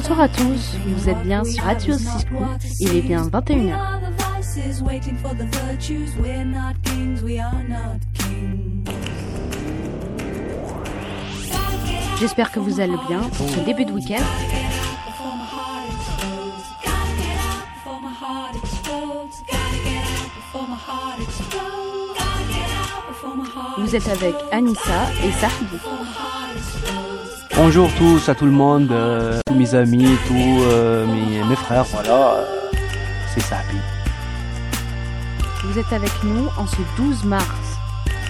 Bonsoir à tous, vous êtes bien sur Radio Cisco, il est bien 21h. J'espère que vous allez bien pour ce début de week-end. Vous êtes avec Anissa et Sardi. Bonjour tous à tout le monde, euh, tous mes amis, tous euh, mes, mes frères, voilà, euh, c'est Sabi. Vous êtes avec nous en ce 12 mars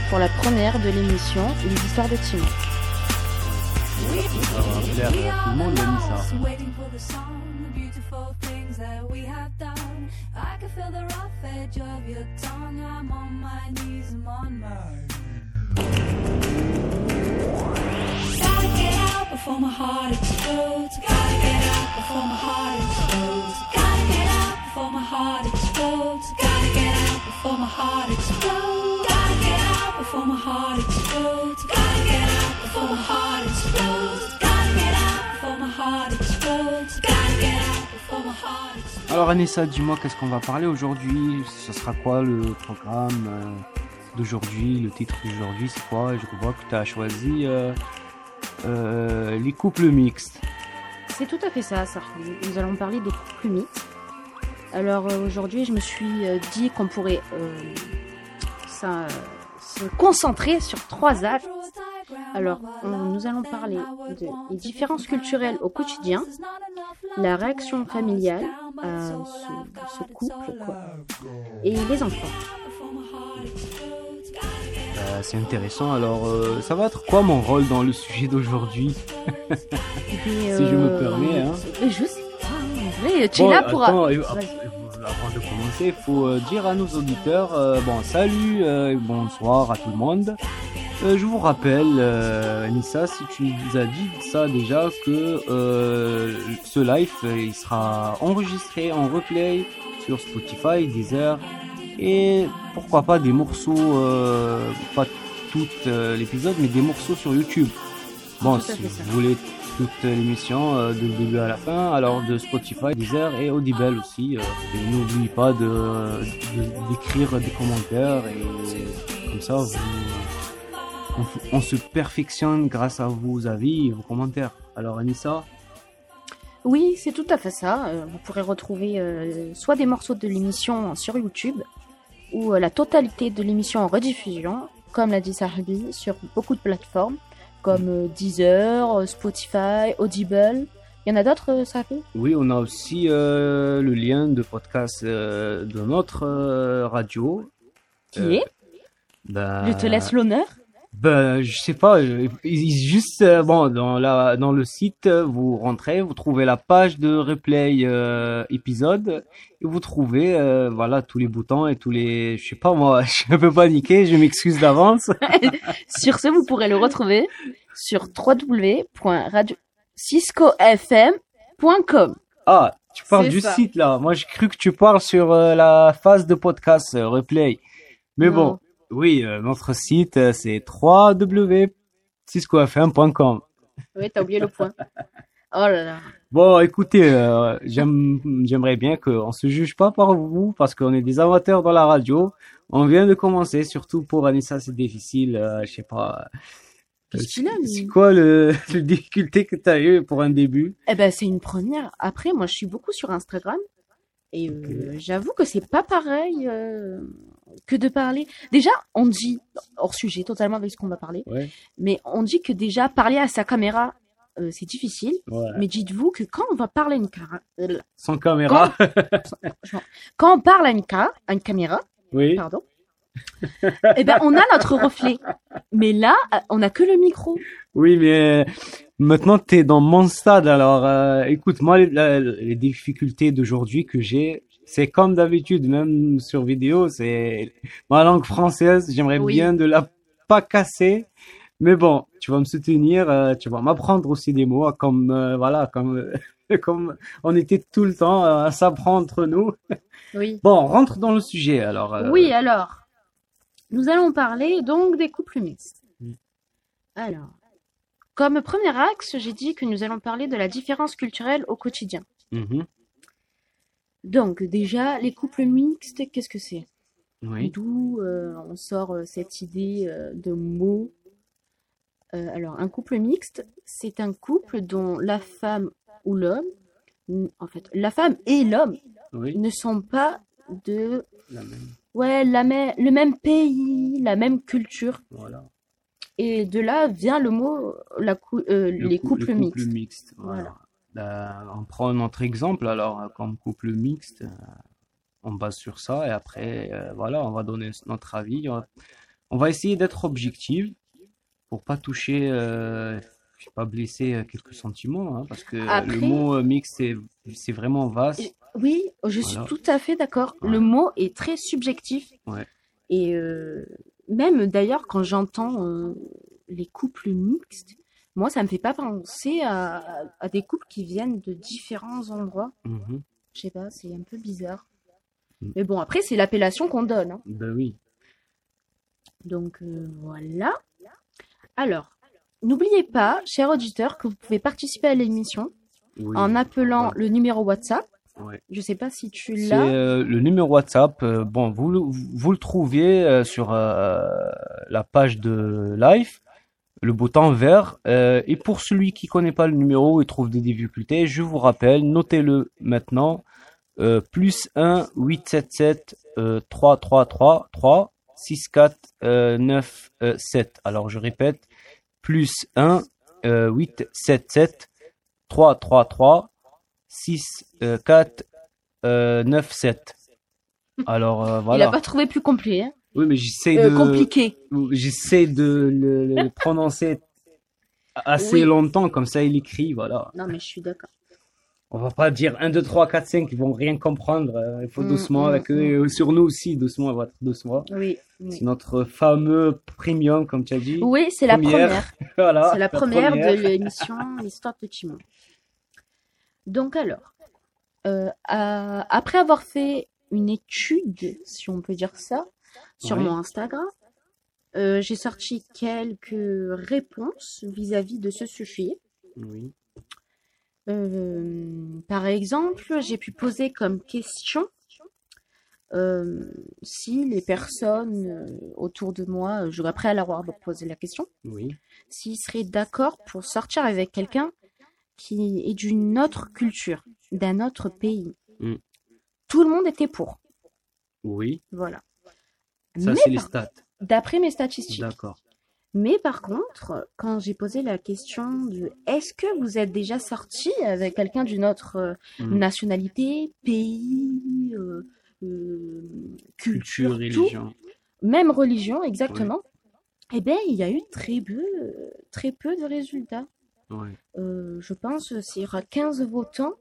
pour la première de l'émission Les histoires de Timon. Ça. Alors Anessa, dis-moi qu'est-ce qu'on va parler aujourd'hui? Ce sera quoi le programme euh, d'aujourd'hui, le titre d'aujourd'hui, c'est quoi? Je vois que tu as choisi euh, euh, les couples mixtes. C'est tout à fait ça, Sardi. Nous allons parler des couples mixtes. Alors euh, aujourd'hui, je me suis euh, dit qu'on pourrait se concentrer sur trois axes. Alors, nous allons parler de- des différences culturelles au quotidien, la réaction familiale à ce, ce couple, quoi, et les enfants. Euh, c'est intéressant. Alors, euh, ça va être quoi mon rôle dans le sujet d'aujourd'hui Et, Si je me permets, hein. mais je sais pas, tu es Bon, là pour... attends, euh, avant de commencer, il faut euh, dire à nos auditeurs, euh, bon, salut, euh, et bonsoir à tout le monde. Euh, je vous rappelle, euh, Anissa, si tu nous as dit ça déjà, que euh, ce live, euh, il sera enregistré en replay sur Spotify, Deezer, et pourquoi pas des morceaux, euh, pas tout euh, l'épisode, mais des morceaux sur YouTube. Bon, si ça. vous voulez toute l'émission euh, de le début à la fin, alors de Spotify, Deezer et Audible aussi. euh, et n'oubliez pas de de- d'écrire des commentaires et comme ça, vous, on, se perfectionne grâce à vos avis et vos commentaires. Alors Anissa, Oui, c'est tout à fait ça. Vous pourrez retrouver euh, soit des morceaux de l'émission sur YouTube ou euh, la totalité de l'émission en rediffusion, comme l'a dit Sarbi, sur beaucoup de plateformes comme euh, Deezer, euh, Spotify, Audible. Il y en a d'autres, Sarbi oui, on a aussi euh, le lien de podcast euh, de notre euh, radio. Qui est? Ben, Je te laisse l'honneur. Ben, je sais pas. euh, il- il- Juste euh, bon, dans la dans le site, euh, vous rentrez, vous trouvez la page de replay euh, épisode et vous trouvez euh, voilà tous les boutons et tous les. Je sais pas moi, je suis un peu paniqué, je m'excuse d'avance. Sur ce, vous pourrez le retrouver sur www.radio.ciscofm.com. Ah, tu parles du ça. site là. Moi, j'ai cru que tu parles sur euh, la phase de podcast euh, replay. Mais Non. bon, oui, euh, notre site euh, c'est www.ciscofm.com. Oui, t'as oublié le point. Oh là là. Bon, écoutez, euh, j'aime, j'aimerais bien qu'on se juge pas par vous parce qu'on est des amateurs dans la radio. On vient de commencer, surtout pour Anissa, c'est difficile. euh, je sais pas. Qu'est-ce qu'il a, lui? C'est quoi le, le difficulté que tu as eu pour un début? Eh ben, c'est une première. Après, moi, je suis beaucoup sur Instagram. Et euh, j'avoue que c'est pas pareil euh, que de parler. Déjà, on dit, hors sujet, totalement avec ce qu'on va parler, Ouais. mais on dit que déjà, parler à sa caméra, euh, c'est difficile. Ouais. Mais dites-vous que quand on va parler à une cara- euh, Sans caméra. quand on parle à une, ca- à une caméra, oui. pardon, eh ben, on a notre reflet. Mais là, euh, on a que le micro. Oui, mais maintenant tu es dans mon stade. Alors, euh, écoute, moi, les difficultés d'aujourd'hui que j'ai, c'est comme d'habitude, même sur vidéo, c'est ma langue française. J'aimerais Oui. bien de la pas casser. Mais bon, tu vas me soutenir, euh, tu vas m'apprendre aussi des mots, comme euh, voilà, comme comme on était tout le temps euh, à s'apprendre entre nous. Oui. Bon, on rentre dans le sujet. Alors, euh, Oui, alors, nous allons parler donc des couples mixtes. Alors, Comme premier axe, j'ai dit que nous allons parler de la différence culturelle au quotidien. Mhm. Donc, déjà, les couples mixtes, qu'est-ce que c'est? Oui. D'où euh, on sort euh, cette idée euh, de mot. Euh, alors, un couple mixte, c'est un couple dont la femme ou l'homme, en fait, la femme et l'homme Oui. ne sont pas de, La même. ouais, la même, le même pays, la même culture. Voilà. Et de là vient le mot, la cou- euh, Le les cou- couples le couple mixtes. mixte. Voilà. On prend notre exemple alors euh, comme couple mixte. euh, on base sur ça et après euh, voilà, on va donner notre avis. On va, on va essayer d'être objectif pour pas toucher, euh, je sais pas blesser euh, quelques sentiments hein, parce que Après- le mot euh, mixte c'est vraiment vaste. Oui, je suis Voilà. tout à fait d'accord. Ouais. Le mot est très subjectif. Ouais. Et euh, même d'ailleurs, quand j'entends euh, les couples mixtes, moi, ça me fait pas penser à, à des couples qui viennent de différents endroits. Mhm. Je sais pas, c'est un peu bizarre. Mm. Mais bon, après, c'est l'appellation qu'on donne. hein. Ben oui. Donc euh, voilà. Alors, n'oubliez pas, chers auditeurs, que vous pouvez participer à l'émission Oui. en appelant le numéro WhatsApp. Ouais. Je sais pas si tu l'as. euh, le numéro WhatsApp. euh, bon, vous, le- vous le trouvez euh, sur la page de Live, le bouton vert. euh, et pour celui qui connaît pas le numéro et trouve des difficultés, je vous rappelle, notez-le maintenant. Euh, plus 1 877 euh, 333 3 64 euh, 9 euh, 7. Alors je répète, plus 1 euh, 877 333 6 euh, 4 euh, 9 7. Alors euh, Il voilà. a pas trouvé plus complet, hein. Oui, mais j'essaie Euh, de compliqué. j'essaie de le, le prononcer assez Oui. longtemps comme ça il écrit, voilà. Non, mais je suis d'accord. On va pas dire 1 2 3 4 5, ils vont rien comprendre. euh, Il faut Mm, doucement mm, avec eux euh, sur nous aussi doucement, voilà, doucement. Oui. oui. C'est notre fameux premium comme tu as dit. Oui, c'est la Première. Voilà, C'est la première de l'émission L'histoire de Timon. Donc alors, euh, après avoir fait une étude, si on peut dire ça, sur Oui. mon Instagram, euh, j'ai sorti quelques réponses vis-à-vis de ce sujet. Oui. Euh, par exemple, j'ai pu poser comme question euh, si les personnes autour de moi, je après leur avoir posé la question, Oui. s'ils seraient d'accord pour sortir avec quelqu'un qui est d'une autre culture, d'un autre pays. Mm. Tout le monde était pour. Oui. Voilà. Ça c'est les stats. D'après mes statistiques. D'accord. Mais par contre, quand j'ai posé la question de est-ce que vous êtes déjà sorti avec quelqu'un d'une autre euh, Mm. nationalité, pays, euh, euh, culture, Culture, tout, religion. même religion exactement, eh bien, il y a eu très peu, très peu de résultats. Ouais. Euh, je pense sur 15 votants,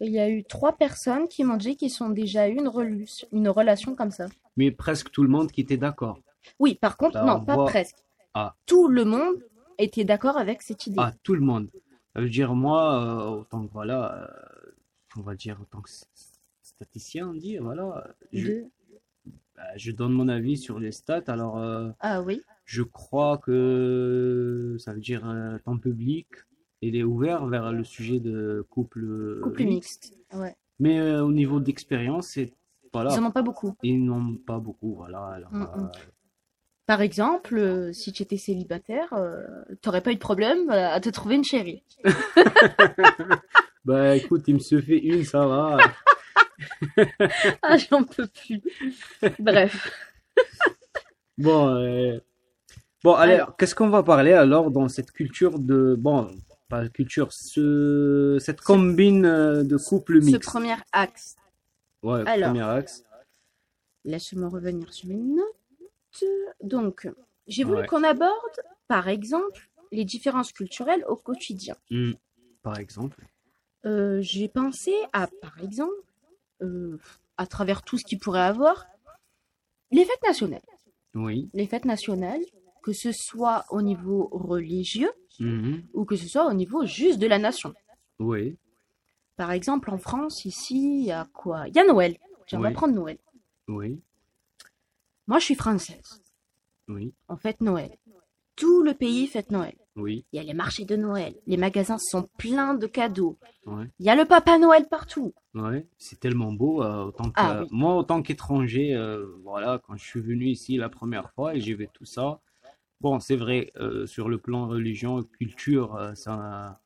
il y a eu trois personnes qui m'ont dit qu'ils sont déjà eu une, une relation comme ça. Mais presque tout le monde qui était d'accord. Oui, par contre, Là, non, on pas voit- presque. Ah. Tout le monde était d'accord avec cette idée. Ah, tout le monde. Ça veut dire moi, euh, autant que voilà, euh, on va dire autant que statisticien, on dit, voilà, je, De- bah, je donne mon avis sur les stats. Alors, euh, Ah oui. je crois que ça veut dire euh, ton public, il est ouvert vers le sujet de couple Couple mixte. mixte. Ouais. Mais au niveau d'expérience, c'est voilà, Ils en ont pas beaucoup. ils n'ont pas beaucoup, voilà. Alors, Mm, euh, mm. Par exemple, euh, si tu étais célibataire, euh, t'aurais pas eu de problème euh, à te trouver une chérie. bah écoute, il me se fait une, ça va. Ah, j'en peux plus. Bref. Bon, euh, bon, allez, Alors. qu'est-ce qu'on va parler alors dans cette culture de, bon, pas culture, ce, cette combine de couple Ce mixte? premier axe. Ouais, Alors. premier axe. Laisse-moi revenir sur mes notes. Donc, j'ai voulu Ouais. qu'on aborde, par exemple, les différences culturelles au quotidien. Hmm, Par exemple. Euh, j'ai pensé à, par exemple, euh, à travers tout ce qu'il pourrait avoir, les fêtes nationales. Oui. Les fêtes nationales, que ce soit au niveau religieux Mhm. ou que ce soit au niveau juste de la nation. Oui. Par exemple, en France, ici, il y a quoi? Il y a Noël. Tiens, on va Oui. prendre Noël. Oui. Moi, je suis française. Oui. On fête Noël. Tout le pays fête Noël. Oui, Il y a les marchés de Noël. Les magasins sont pleins de cadeaux. ouais. Il y a le Papa Noël partout. Ouais, c'est tellement beau. euh, autant que, Ah, oui. Moi, en tant qu'étranger, euh, voilà, quand je suis venu ici la première fois et j'ai vu tout ça, bon, c'est vrai, euh, sur le plan religion, culture, euh, ça,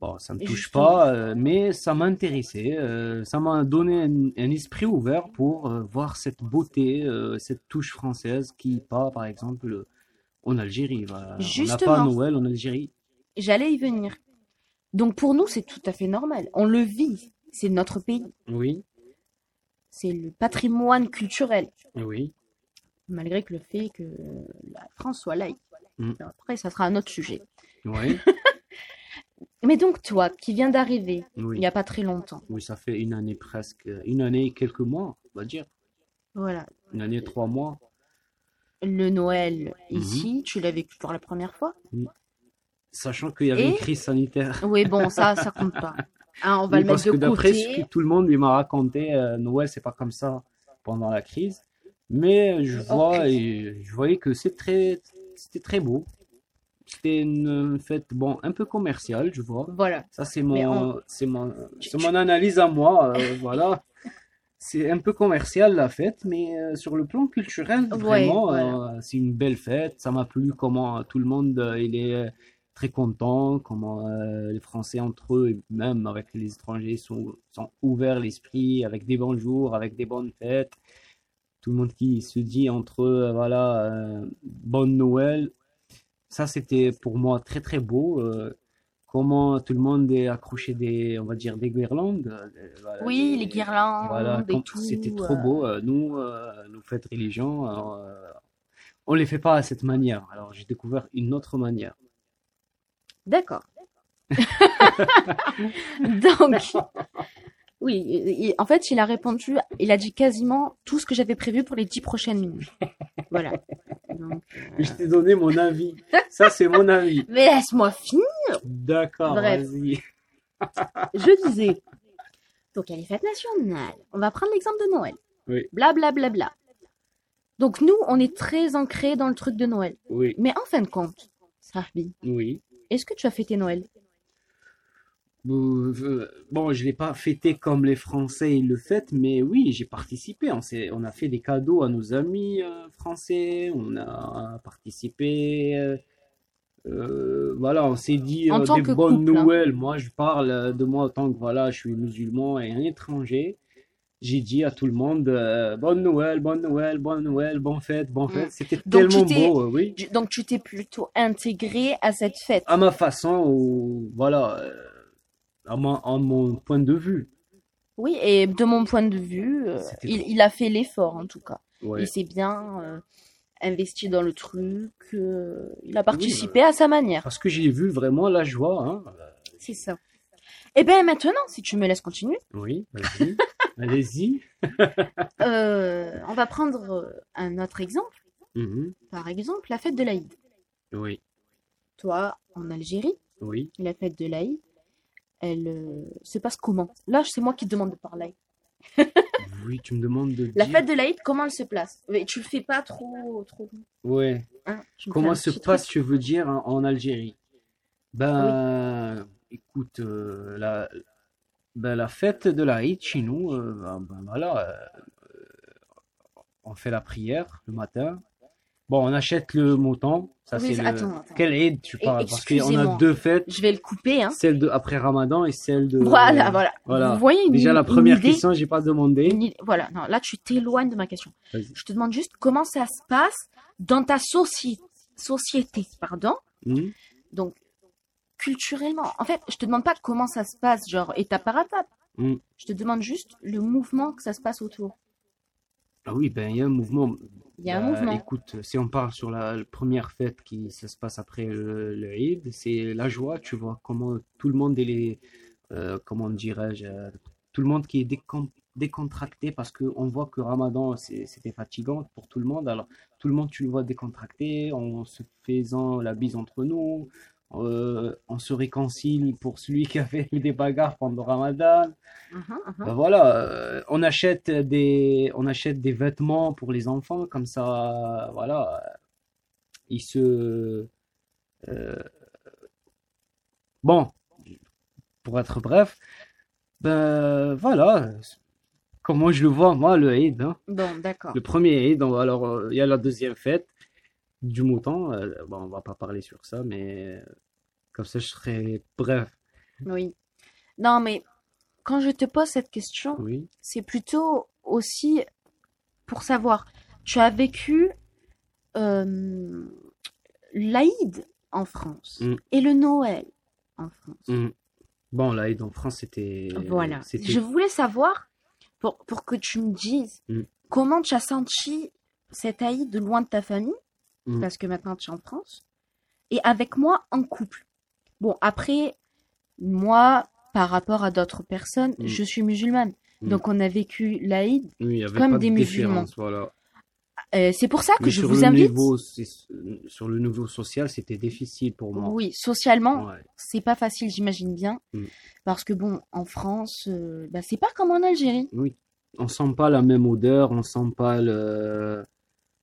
bon, ça me touche Justement. pas, euh, mais ça m'a intéressé. euh, ça m'a donné un, un esprit ouvert pour euh, voir cette beauté, cette touche française qui pas, par exemple, en Algérie. Voilà. On n'a pas Justement. Noël en Algérie. J'allais y venir. Donc pour nous, c'est tout à fait normal. On le vit. C'est notre pays. Oui, C'est le patrimoine culturel. oui, Malgré que le fait que la France soit laïque. Mm. Après, ça sera un autre sujet. oui, Mais donc toi, qui viens d'arriver il n'y a pas très longtemps, Oui, ça fait une année presque, une année et quelques mois, on va dire. voilà, Une année et trois mois. le Noël Mhm. ici, tu l'as vécu pour la première fois? Sachant qu'il y avait une crise sanitaire. Oui, bon, ça, ça compte pas. Hein, on va Oui, le parce mettre que de d'après ce que tout le monde lui m'a raconté, euh, Noël, c'est pas comme ça pendant la crise. Mais je vois et je voyais que c'est très, c'était très beau. C'était une fête, bon, un peu commerciale, je vois. Voilà. Ça, c'est mon, on- c'est mon, c'est mon analyse à moi, euh, voilà. C'est un peu commercial la fête, mais euh, sur le plan culturel, Ouais, vraiment, voilà. euh, c'est une belle fête. Ça m'a plu comment tout le monde il est très content, comment les Français entre eux, et même avec les étrangers, sont, sont ouverts l'esprit, avec des bons jours, avec des bonnes fêtes. Tout le monde qui se dit entre eux, voilà, euh, bonne Noël. Ça, c'était pour moi très très beau. euh, comment tout le monde est accroché des, on va dire, des guirlandes. euh, voilà, Oui, des- les guirlandes voilà, c'était trop euh, beau. Nous, nos fêtes religion, on les fait pas à cette manière. Alors, j'ai découvert une autre manière. D'accord. Donc, oui, il- en fait, il a répondu, il a dit quasiment tout ce que j'avais prévu pour les dix prochaines minutes. Voilà. Donc, euh, Je t'ai donné mon avis. Ça, c'est mon avis. Mais laisse-moi finir. D'accord, Bref. vas-y. Je disais. Donc, il y a les fêtes nationales. On va prendre l'exemple de Noël. Oui. Bla bla bla bla. Donc, nous, on est très ancrés dans le truc de Noël. Oui, Mais en fin de compte, Sahbi, oui. est-ce que tu as fêté Noël? Bon, je l'ai pas fêté comme les Français le fêtent, mais oui, j'ai participé. On on a fait des cadeaux à nos amis euh, français. On a participé. euh, euh, voilà, on s'est dit euh, des bonnes couple, hein. nouvelles. Moi, je parle euh, de moi en tant que voilà, je suis musulman et un étranger. J'ai dit à tout le monde euh, bonne Noël, bonne Noël, bonne Noël, bonne fête, bonne fête. Mm. C'était Donc, tu tellement beau, euh, oui. Donc, tu t'es plutôt intégré à cette fête. À ma façon, ou voilà, euh, à mon, à mon point de vue. Oui, et de mon point de vue, euh, il, a fait l'effort en tout cas. Ouais. Il s'est bien euh, investi dans le truc. euh, il a participé à sa manière. Parce que j'ai vu vraiment la joie, hein. C'est ça. Et bien maintenant, si tu me laisses continuer, Oui, vas-y. Allez-y. euh, on va prendre un autre exemple. Mhm. Par exemple, la fête de l'Aïd. Oui, Toi, en Algérie, oui. la fête de l'Aïd, elle euh, se passe comment? Là, c'est moi qui te demande de parler. Oui, tu me demandes de La dire. fête de l'Aïd, comment elle se place? Mais tu le fais pas trop, trop. Ouais. hein, fais Comment se passe, truc. tu veux dire, en, en Algérie? Ben, écoute, euh, la, ben, la fête de l'Aïd chez nous, euh, ben, ben, voilà, on fait la prière le matin. Bon, on achète le mouton. Ça, Oui, c'est le. attends, attends. Quelle Eid tu parles? Parce qu'on a deux fêtes, Je vais le couper, hein. celle de après Ramadan et celle de. Voilà, voilà. voilà. Vous voyez une, Déjà, la première idée, question, j'ai pas demandé. une Voilà, non, là, tu t'éloignes de ma question. Je te demande juste comment ça se passe dans ta soci- société, pardon. Mhm. Donc, culturellement. En fait, je te demande pas comment ça se passe, genre étape par étape. Mm. Je te demande juste le mouvement que ça se passe autour. Ah oui, ben, il y a un mouvement. Il y a un Bah, mouvement. Écoute, si on parle sur la, la première fête qui ça se passe après le, le Eid, c'est la joie, tu vois, comment tout le monde est, euh, comment dirais-je, euh, tout le monde qui est décon- décontracté parce que on voit que Ramadan c'était fatigant pour tout le monde. Alors tout le monde tu le vois décontracté, en se faisant la bise entre nous, euh, on se réconcilie pour celui qui a fait des bagarres pendant Ramadan. Mhm, mhm. Ben voilà, euh, on achète des, on achète des vêtements pour les enfants, comme ça, voilà, euh, ils se, Euh, Bon, pour être bref, ben voilà, comment je le vois moi le Eid, hein. Bon, d'accord. Le premier Eid, alors euh, il y a la deuxième fête du mouton. euh, bon, on va pas parler sur ça, mais comme ça je serai bref. Oui. Non, mais quand je te pose cette question, Oui, c'est plutôt aussi pour savoir, tu as vécu euh, l'Aïd en France Mm. et le Noël en France. Mm. Bon, l'Aïd en France c'était Voilà. Je voulais savoir, pour, pour que tu me dises, Mm. comment tu as senti cet Aïd loin de ta famille, Mm. parce que maintenant tu es en France, et avec moi en couple. Bon, après, moi, par rapport à d'autres personnes, Mm. je suis musulmane. Mm. Donc on a vécu l'Aïd. oui, comme pas des de musulmans. voilà. Euh, c'est pour ça que Mais je vous invite. niveau, c'est- sur le niveau social, c'était difficile pour moi. Oui, socialement, Ouais. c'est pas facile, j'imagine bien. Mm. Parce que bon, en France, euh, bah, c'est pas comme en Algérie. Oui, on sent pas la même odeur, on sent pas le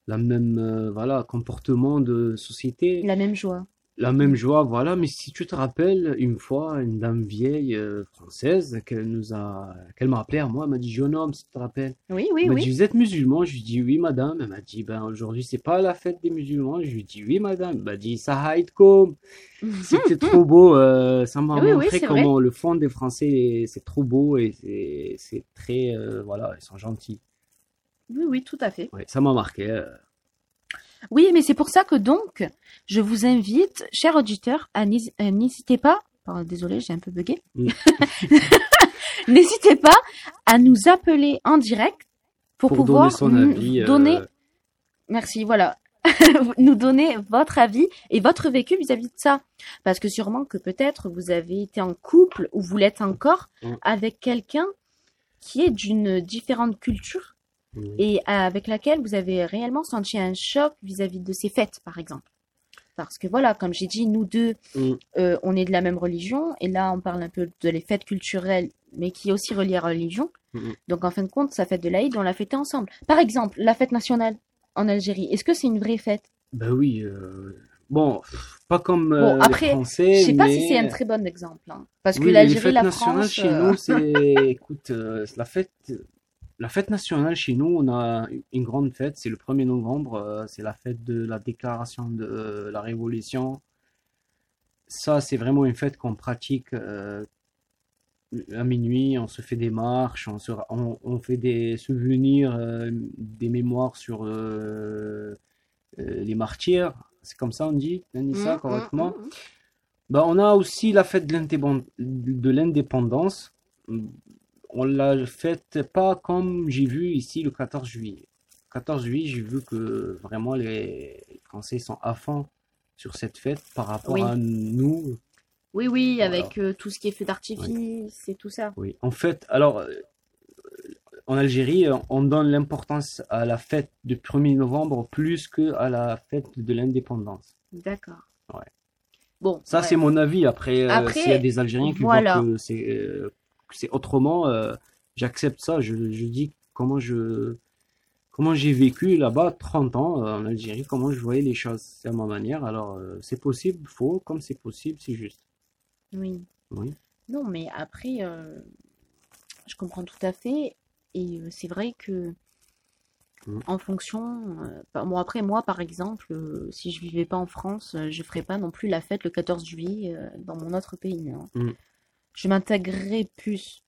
la même euh, voilà comportement de société, La même joie. la même joie, voilà. Mais si tu te rappelles, une fois, une dame vieille euh, française qu'elle nous a, qu'elle m'a appelé à moi, elle m'a dit jeune homme, si tu te rappelles. Oui, oui, Elle m'a oui. dit vous êtes musulman? Je lui dis oui madame. Elle m'a dit ben aujourd'hui c'est pas la fête des musulmans. Je lui dis oui madame. Elle m'a dit ça haïtkom. C'était trop beau, euh, ça m'a Oui, montré comment le fond des Français, c'est trop beau et c'est c'est très, voilà, ils sont gentils. Oui, oui, tout à fait. Ouais, ça m'a marqué. euh. Oui, mais c'est pour ça que donc, je vous invite, chers auditeurs, à euh, n'hésitez pas, pardon, désolé, j'ai un peu bugué, Mm. n'hésitez pas à nous appeler en direct pour, Pour pouvoir donner son nous avis. euh, donner, merci, voilà, nous donner votre avis et votre vécu vis-à-vis de ça. Parce que sûrement que peut-être vous avez été en couple ou vous l'êtes encore Mm. avec quelqu'un qui est d'une différente culture oui. et avec laquelle vous avez réellement senti un choc vis-à-vis de ces fêtes, par exemple. Parce que voilà, comme j'ai dit, nous deux, Mm. euh, on est de la même religion, et là, on parle un peu de les fêtes culturelles, mais qui est aussi reliée à la religion. Mm. Donc, en fin de compte, sa fête de l'Aïd, on l'a fêtée ensemble. Par exemple, la fête nationale en Algérie, est-ce que c'est une vraie fête? Ben oui. euh, Bon, pas comme Bon, euh, les après, Français, Je sais pas mais... si c'est un très bon exemple, hein. parce que Oui, l'Algérie, la France, chez euh, nous, c'est, écoute, euh, la fête, la fête nationale chez nous, on a une grande fête, c'est le 1er novembre, euh, c'est la fête de la déclaration de euh, la Révolution. Ça, c'est vraiment une fête qu'on pratique euh, à minuit, on se fait des marches, on, se, on, on fait des souvenirs, euh, des mémoires sur euh, euh, les martyrs. C'est comme ça on dit, Anissa, mm, correctement. mm, mm, mm. Bah, on a aussi la fête de l'indépendance. On l'a faite pas comme j'ai vu ici le 14 juillet. 14 juillet, j'ai vu que vraiment les Français sont à fond sur cette fête par rapport Oui. à nous. Oui, oui, Voilà. avec euh, tout ce qui est feu d'artifice et tout ça. Oui. En fait, alors, euh, en Algérie, on donne l'importance à la fête du 1er novembre plus que à la fête de l'indépendance. D'accord. Ouais. Bon, Ça, ouais. c'est mon avis. Après, euh, Après, s'il y a des Algériens qui voilà. voient que c'est c'est autrement, euh, j'accepte ça. Je, je dis comment je comment j'ai vécu là-bas 30 ans euh, en Algérie, comment je voyais les choses. C'est à ma manière. Alors, euh, c'est possible, faux, comme c'est possible, c'est juste. Oui. Oui. Non, mais après, euh, je comprends tout à fait. Et c'est vrai que, Mm. en fonction. euh, bon, après, moi, par exemple, euh, si je vivais pas en France, je ferais pas non plus la fête le 14 juillet dans mon autre pays. hein. Mm. Je m'intégrerais plus.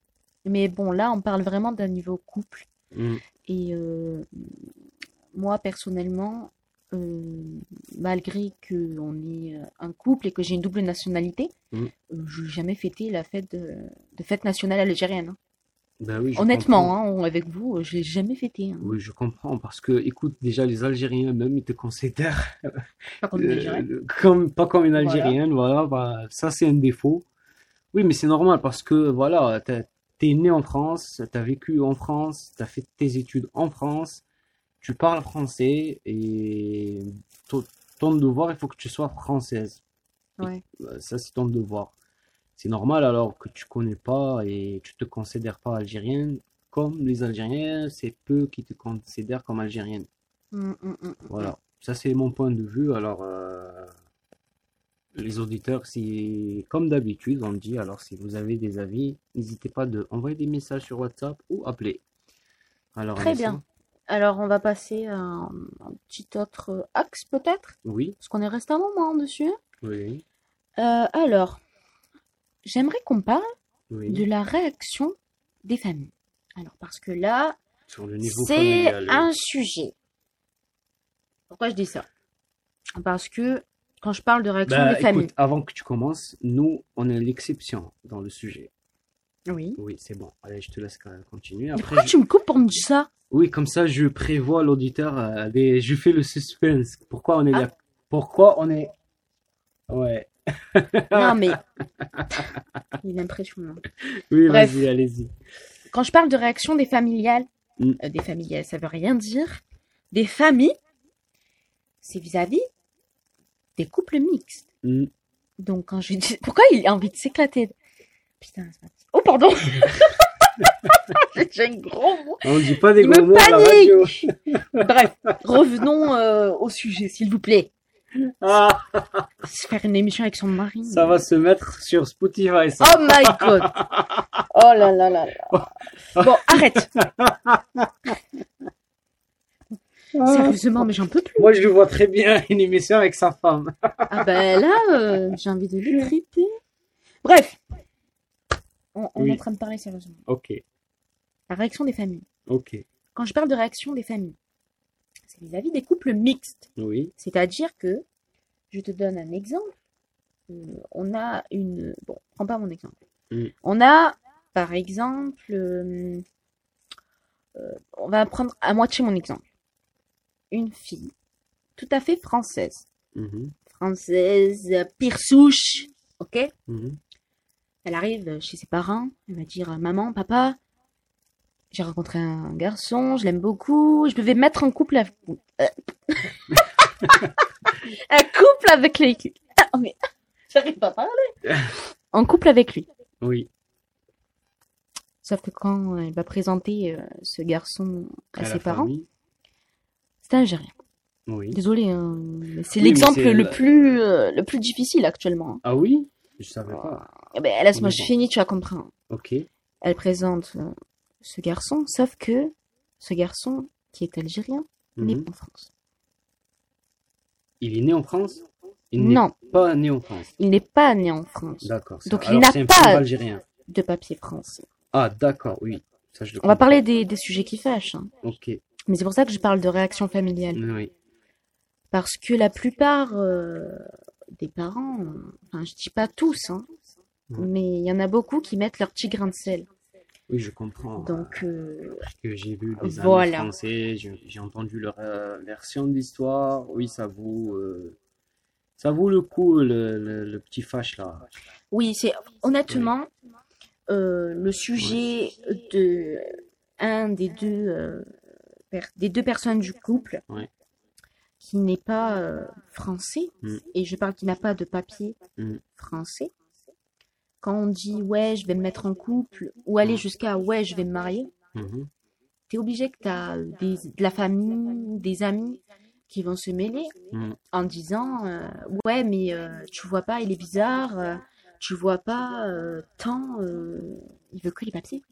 Mais bon, là, on parle vraiment d'un niveau couple. Mm. Et euh, moi, personnellement, euh, malgré que on est euh, un couple et que j'ai une double nationalité, Mm. euh, je n'ai jamais fêté la fête de, de fête nationale algérienne. hein. Ben oui, Honnêtement, hein, on- avec vous, euh, je l'ai jamais fêté. hein. Oui, je comprends parce que, écoute, déjà les Algériens même, ils te considèrent Pas comme une euh, Algérienne. comme pas comme une Voilà. Algérienne, voilà, bah, ça c'est un défaut. Oui, mais c'est normal parce que voilà, t'es né en France, t'as vécu en France, t'as fait tes études en France, tu parles français et ton, ton devoir, il faut que tu sois française. Ouais. Euh, Ça c'est ton devoir. C'est normal alors que tu connais pas et tu te considères pas algérienne comme les Algériens, c'est peu qui te considèrent comme algérienne. Mm, mm, mm. Voilà, ça c'est mon point de vue. Alors, euh, les auditeurs, si, comme d'habitude, on dit, alors si vous avez des avis, n'hésitez pas de envoyer des messages sur WhatsApp ou appeler. Alors, Très bien. Alors, on va passer à un, un petit autre axe, peut-être, Oui, parce qu'on est resté un moment dessus. oui, Euh, alors, j'aimerais qu'on parle oui. de la réaction des familles. Alors, parce que là, le c'est un sujet. Pourquoi je dis ça? Parce que quand je parle de réaction Bah, des familles, écoute, avant que tu commences, nous, on est l'exception dans le sujet. oui. Oui, c'est bon. Allez, je te laisse continuer. Mais Après, pourquoi je- tu me coupes pour me dire ça? Oui, comme ça, je prévois l'auditeur. euh, des- Je fais le suspense. Pourquoi on est Ah. là? Pourquoi on est. Ouais. Non, mais il est impressionnant. Oui, vas-y, allez-y. Quand je parle de réaction des familiales, Mm. euh, des familiales, ça veut rien dire. Des familles, c'est vis-à-vis des couples mixtes. Hmm. Donc quand je dis, pourquoi il a envie de s'éclater? Putain, c'est pas... Oh pardon J'ai un gros mot. On dit pas des Il gros mots à la radio. Bref, revenons euh, au sujet, s'il vous plaît. Ah, Se faire une émission avec son mari. ça va se mettre sur Spotify, ça. Oh my god. Oh là là là là. Bon, arrête. Sérieusement, mais j'en peux plus. Moi, je le vois très bien, une émission avec sa femme. Ah ben là, euh, j'ai envie de lui triper. Bref. On, on Oui. est en train de parler sérieusement. Ok, La réaction des familles. ok. Quand je parle de réaction des familles, c'est vis-à-vis des couples mixtes. Oui. C'est-à-dire que, je te donne un exemple. Euh, on a une... Bon, prends pas mon exemple. Mm. On a, par exemple... euh, euh, on va prendre à moitié mon exemple. Une fille, tout à fait française. Mhm, Française, euh, pire souche, ok? Mhm. Elle arrive chez ses parents, elle va dire Maman, papa, j'ai rencontré un garçon, je l'aime beaucoup, je devais me mettre en couple avec. Euh. un couple avec lui. Ah, mais j'arrive pas à parler. En couple avec lui. Oui. Sauf que quand elle va présenter euh, ce garçon à, À ses parents, famille. C'est Algérien. Oui. Désolé, hein, mais c'est Oui, mais l'exemple c'est le la- plus euh, le plus difficile actuellement. Ah oui? Je savais pas. Eh ben, laisse-moi, je finis, tu vas comprendre. Ok. elle présente euh, ce garçon, sauf que ce garçon, qui est algérien, n'est Mhm. pas en France. Il est né en France? Il n'est Non, pas né en France. il n'est pas né en France, D'accord. ça- Donc, il alors n'a c'est un pas- algérien. de papier français. Ah, d'accord, oui. Ça, je le On va comprends. parler des, des sujets qui fâchent, hein. Ok. Mais c'est pour ça que je parle de réaction familiale. Oui. Parce que la plupart euh, des parents, euh, enfin je dis pas tous, hein, Ouais. mais il y en a beaucoup qui mettent leur petit grain de sel. Oui, je comprends. Donc, euh, que j'ai vu des amis Voilà. français, j'ai entendu leur euh, version d'histoire. Oui, ça vaut, euh, ça vaut le coup, le, le, le petit fâche là. oui, c'est honnêtement le sujet de un des deux des deux personnes du couple Ouais. qui n'est pas euh, français Mm. et je parle qui n'a pas de papier Mm. français. Quand on dit ouais, je vais me mettre en couple ou aller Mm. jusqu'à ouais, je vais me marier, Mhm. t'es obligé que t'as des, de la famille, des amis qui vont se mêler en disant euh, ouais mais euh, tu vois pas il est bizarre tu vois pas euh, tant euh, il veut que les papiers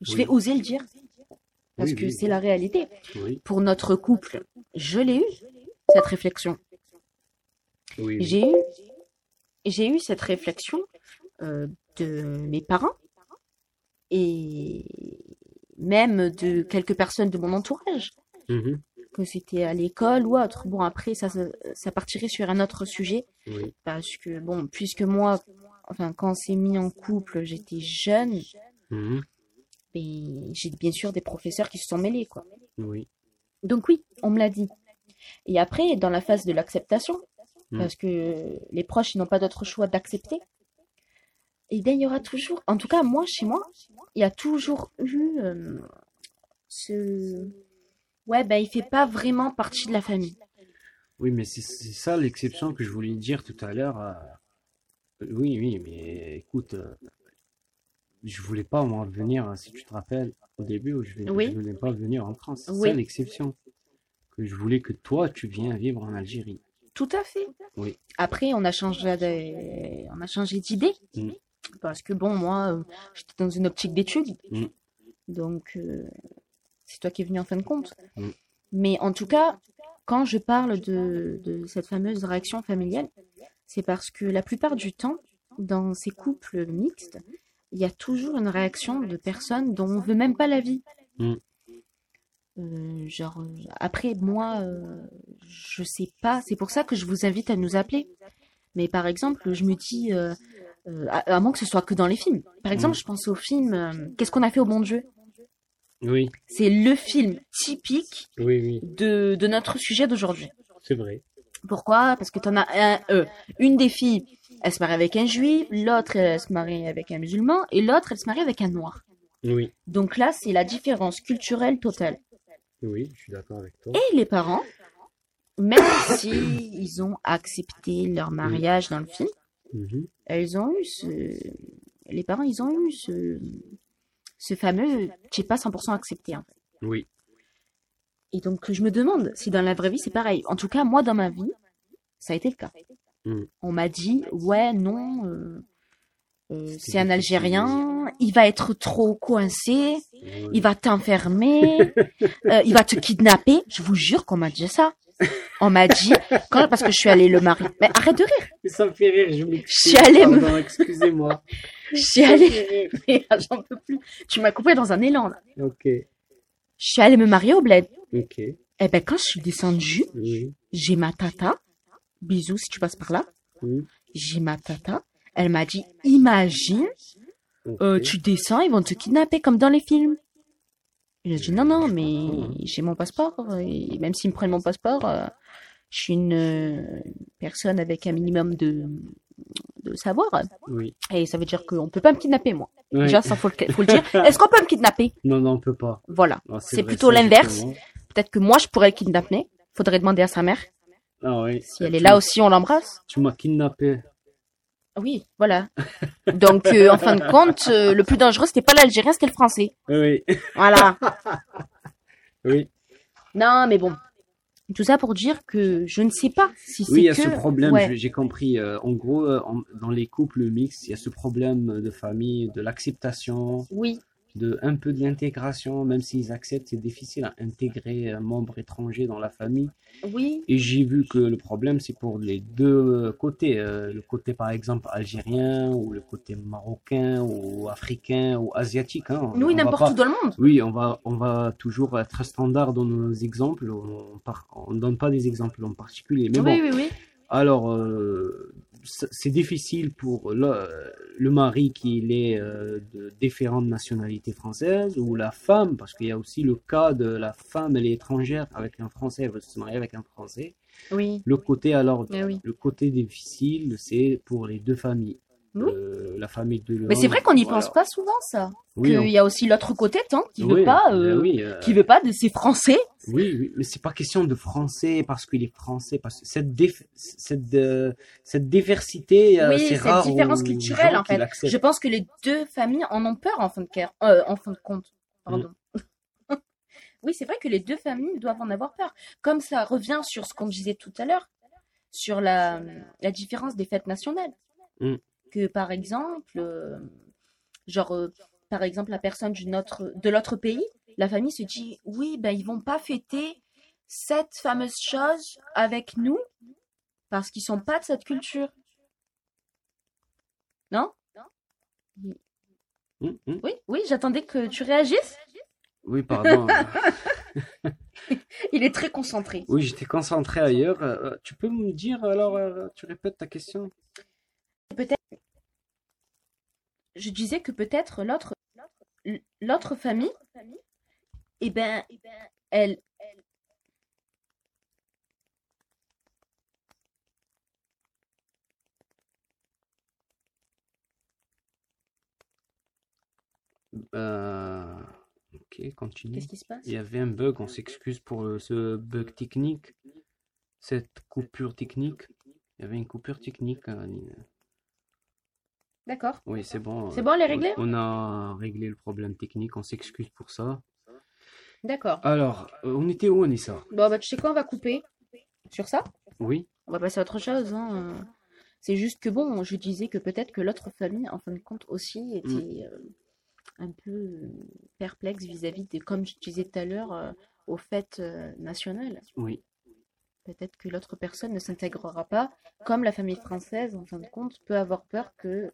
je Oui. vais oser le dire parce Oui, que oui, c'est la réalité. Oui, pour notre couple je l'ai eu cette réflexion. J'ai eu j'ai eu cette réflexion euh, de mes parents et même de quelques personnes de mon entourage. Mhm. que c'était à l'école ou autre. Bon, après, ça, ça, ça partirait sur un autre sujet, parce que, bon, puisque moi, enfin, quand on s'est mis en couple, j'étais jeune, Mhm. Et j'ai bien sûr des professeurs qui se sont mêlés, quoi. oui, Donc oui, on me l'a dit. Et après, dans la phase de l'acceptation, Mm. parce que les proches, ils n'ont pas d'autre choix d'accepter, et bien, il y aura toujours, en tout cas, moi, chez moi, il y a toujours eu euh, ce... Ouais, ben, il fait pas vraiment partie de la famille. oui, mais c'est c'est ça l'exception que je voulais dire tout à l'heure. euh, Oui, oui, mais écoute, euh, je voulais pas moi venir, hein, si tu te rappelles, au début, où je vais- Oui. je voulais pas venir en France. C'est Oui. ça l'exception. Que je voulais que toi, tu viens vivre en Algérie. Tout à fait. Oui. Après, on a changé de- on a changé d'idée. Mm. Parce que bon, moi, euh, j'étais dans une optique d'études. Mm. Donc, euh, c'est toi qui es venu en fin de compte. Mm. Mais en tout cas, quand je parle de, de cette fameuse réaction familiale, c'est parce que la plupart du temps, dans ces couples mixtes, il y a toujours une réaction de personnes dont on veut même pas la vie. Mm. Euh, genre, après, moi, euh, je sais pas. C'est pour ça que je vous invite à nous appeler. Mais par exemple, je me dis, euh, euh, à, à moins que ce soit que dans les films. Par exemple, Mm. je pense au film Qu'est-ce qu'on a fait au bon Dieu? Oui, C'est le film typique oui, oui, de, de notre sujet d'aujourd'hui. c'est vrai. Pourquoi? Parce que t'en as un, euh, une des filles, elle se marie avec un juif, l'autre, elle se marie avec un musulman, et l'autre, elle se marie avec un noir. Oui, Donc là, c'est la différence culturelle totale. oui, je suis d'accord avec toi. Et les parents, même si ils ont accepté leur mariage dans le film, Mhm. elles ont eu ce, les parents, ils ont eu ce, ce fameux, j'ai pas 100% accepté, en fait. Oui, Et donc, je me demande si dans la vraie vie, c'est pareil. En tout cas, moi, dans ma vie, ça a été le cas. Mm. On m'a dit, ouais, non, euh, euh, c'est un. Algérien, il va être trop coincé, il va t'enfermer, euh, il va te kidnapper. Je vous jure qu'on m'a dit ça. On m'a dit, quand, parce que je suis allée le marier. Mais arrête de rire. Ça me fait rire, je m'excuse. Je suis allée me- excusez-moi. Je suis allée, mais j'en peux plus. Tu m'as coupé dans un élan, là. Ok, Je suis allée me marier au bled. ok, Eh ben, quand je suis descendue, oui, j'ai ma tata. Bisous si tu passes par là. oui. J'ai ma tata. Elle m'a dit, imagine, euh, tu descends, ils vont te kidnapper comme dans les films. J'ai dit, non, non, mais j'ai mon passeport. Et même s'ils me prennent mon passeport, euh, je suis une euh, personne avec un minimum de, de savoir. Oui. Et ça veut dire qu'on peut pas me kidnapper, moi. Déjà, ça faut le, faut le dire. Est-ce qu'on peut me kidnapper? Non, non, on peut pas. Voilà. Non, C'est plutôt l'inverse. Peut-être que moi, je pourrais le kidnapper. Faudrait demander à sa mère. Ah oui. Si elle est là aussi, on l'embrasse. Tu m'as kidnappé. Oui, voilà. Donc, euh, en fin de compte, euh, le plus dangereux, c'était pas l'Algérien, c'était le Français. Oui, Voilà. oui. Non, mais bon. Tout ça pour dire que je ne sais pas si c'est Oui, il y a que... ce problème, Ouais. j'ai compris. Euh, en gros, euh, en- dans les couples mixtes, il y a ce problème de famille, de l'acceptation, Oui, de un peu de l'intégration, même s'ils acceptent, c'est difficile à intégrer un membre étranger dans la famille. oui, Et j'ai vu que le problème, c'est pour les deux côtés. Euh, le côté, par exemple, algérien, ou le côté marocain, ou africain, ou asiatique. Hein. oui, n'importe où dans le monde. Oui, on va, on va toujours être standard dans nos exemples. On on donne pas des exemples en particulier. Mais oui, bon, oui, oui. alors, euh, c'est difficile pour le, le mari qui est euh, de différentes nationalités françaises ou la femme, parce qu'il y a aussi le cas de la femme, elle est étrangère avec un Français, elle veut se marier avec un Français. Oui, Le côté, alors, mais oui. le côté difficile, c'est pour les deux familles. Oui. Euh, la famille de Mais c'est vrai qu'on n'y voilà. pense pas souvent, ça. Oui, Qu'il y a aussi l'autre côté, tant, qui veut oui, pas, ben euh, oui, euh, qui veut pas de ces Français. Oui, oui, mais c'est pas question de français parce qu'il est français, parce que cette, cette, euh, cette diversité, euh, oui, c'est cette rare différence aux culturelle, en fait. Je pense que les deux familles en ont peur, en fin de, car- en fin de compte. Pardon. Mm. oui, c'est vrai que les deux familles doivent en avoir peur. Comme ça revient sur ce qu'on disait tout à l'heure, sur la, la différence des fêtes nationales. Mm. Que par exemple, euh, genre, euh, par exemple, la personne d'une autre, de l'autre pays, la famille se dit, oui, ben, ils vont pas fêter cette fameuse chose avec nous parce qu'ils sont pas de cette culture. Non? Hum, hum. Oui, oui, j'attendais que tu réagisses. Oui, pardon. Il est très concentré. oui, j'étais concentré ailleurs. Euh, tu peux me dire alors, tu répètes ta question? Je disais que peut-être l'autre l'autre famille, eh ben, elle, Euh, ok, continue. qu'est-ce qui se passe? Il y avait un bug, on s'excuse pour euh, ce bug technique, cette coupure technique. Il y avait une coupure technique. Nina. D'accord. Oui, c'est bon. C'est euh, bon, elle est on- On a réglé le problème technique, on s'excuse pour ça. D'accord. Alors, euh, on était où, Anissa? Bon, bah, tu sais quoi, on va couper sur ça. Oui, On va passer à autre chose. hein. C'est juste que bon, je disais que peut-être que l'autre famille, en fin de compte, aussi était euh, un peu perplexe vis-à-vis de, comme je disais tout à l'heure, euh, aux fêtes euh, nationales. Oui, Peut-être que l'autre personne ne s'intégrera pas, comme la famille française, en fin de compte, peut avoir peur que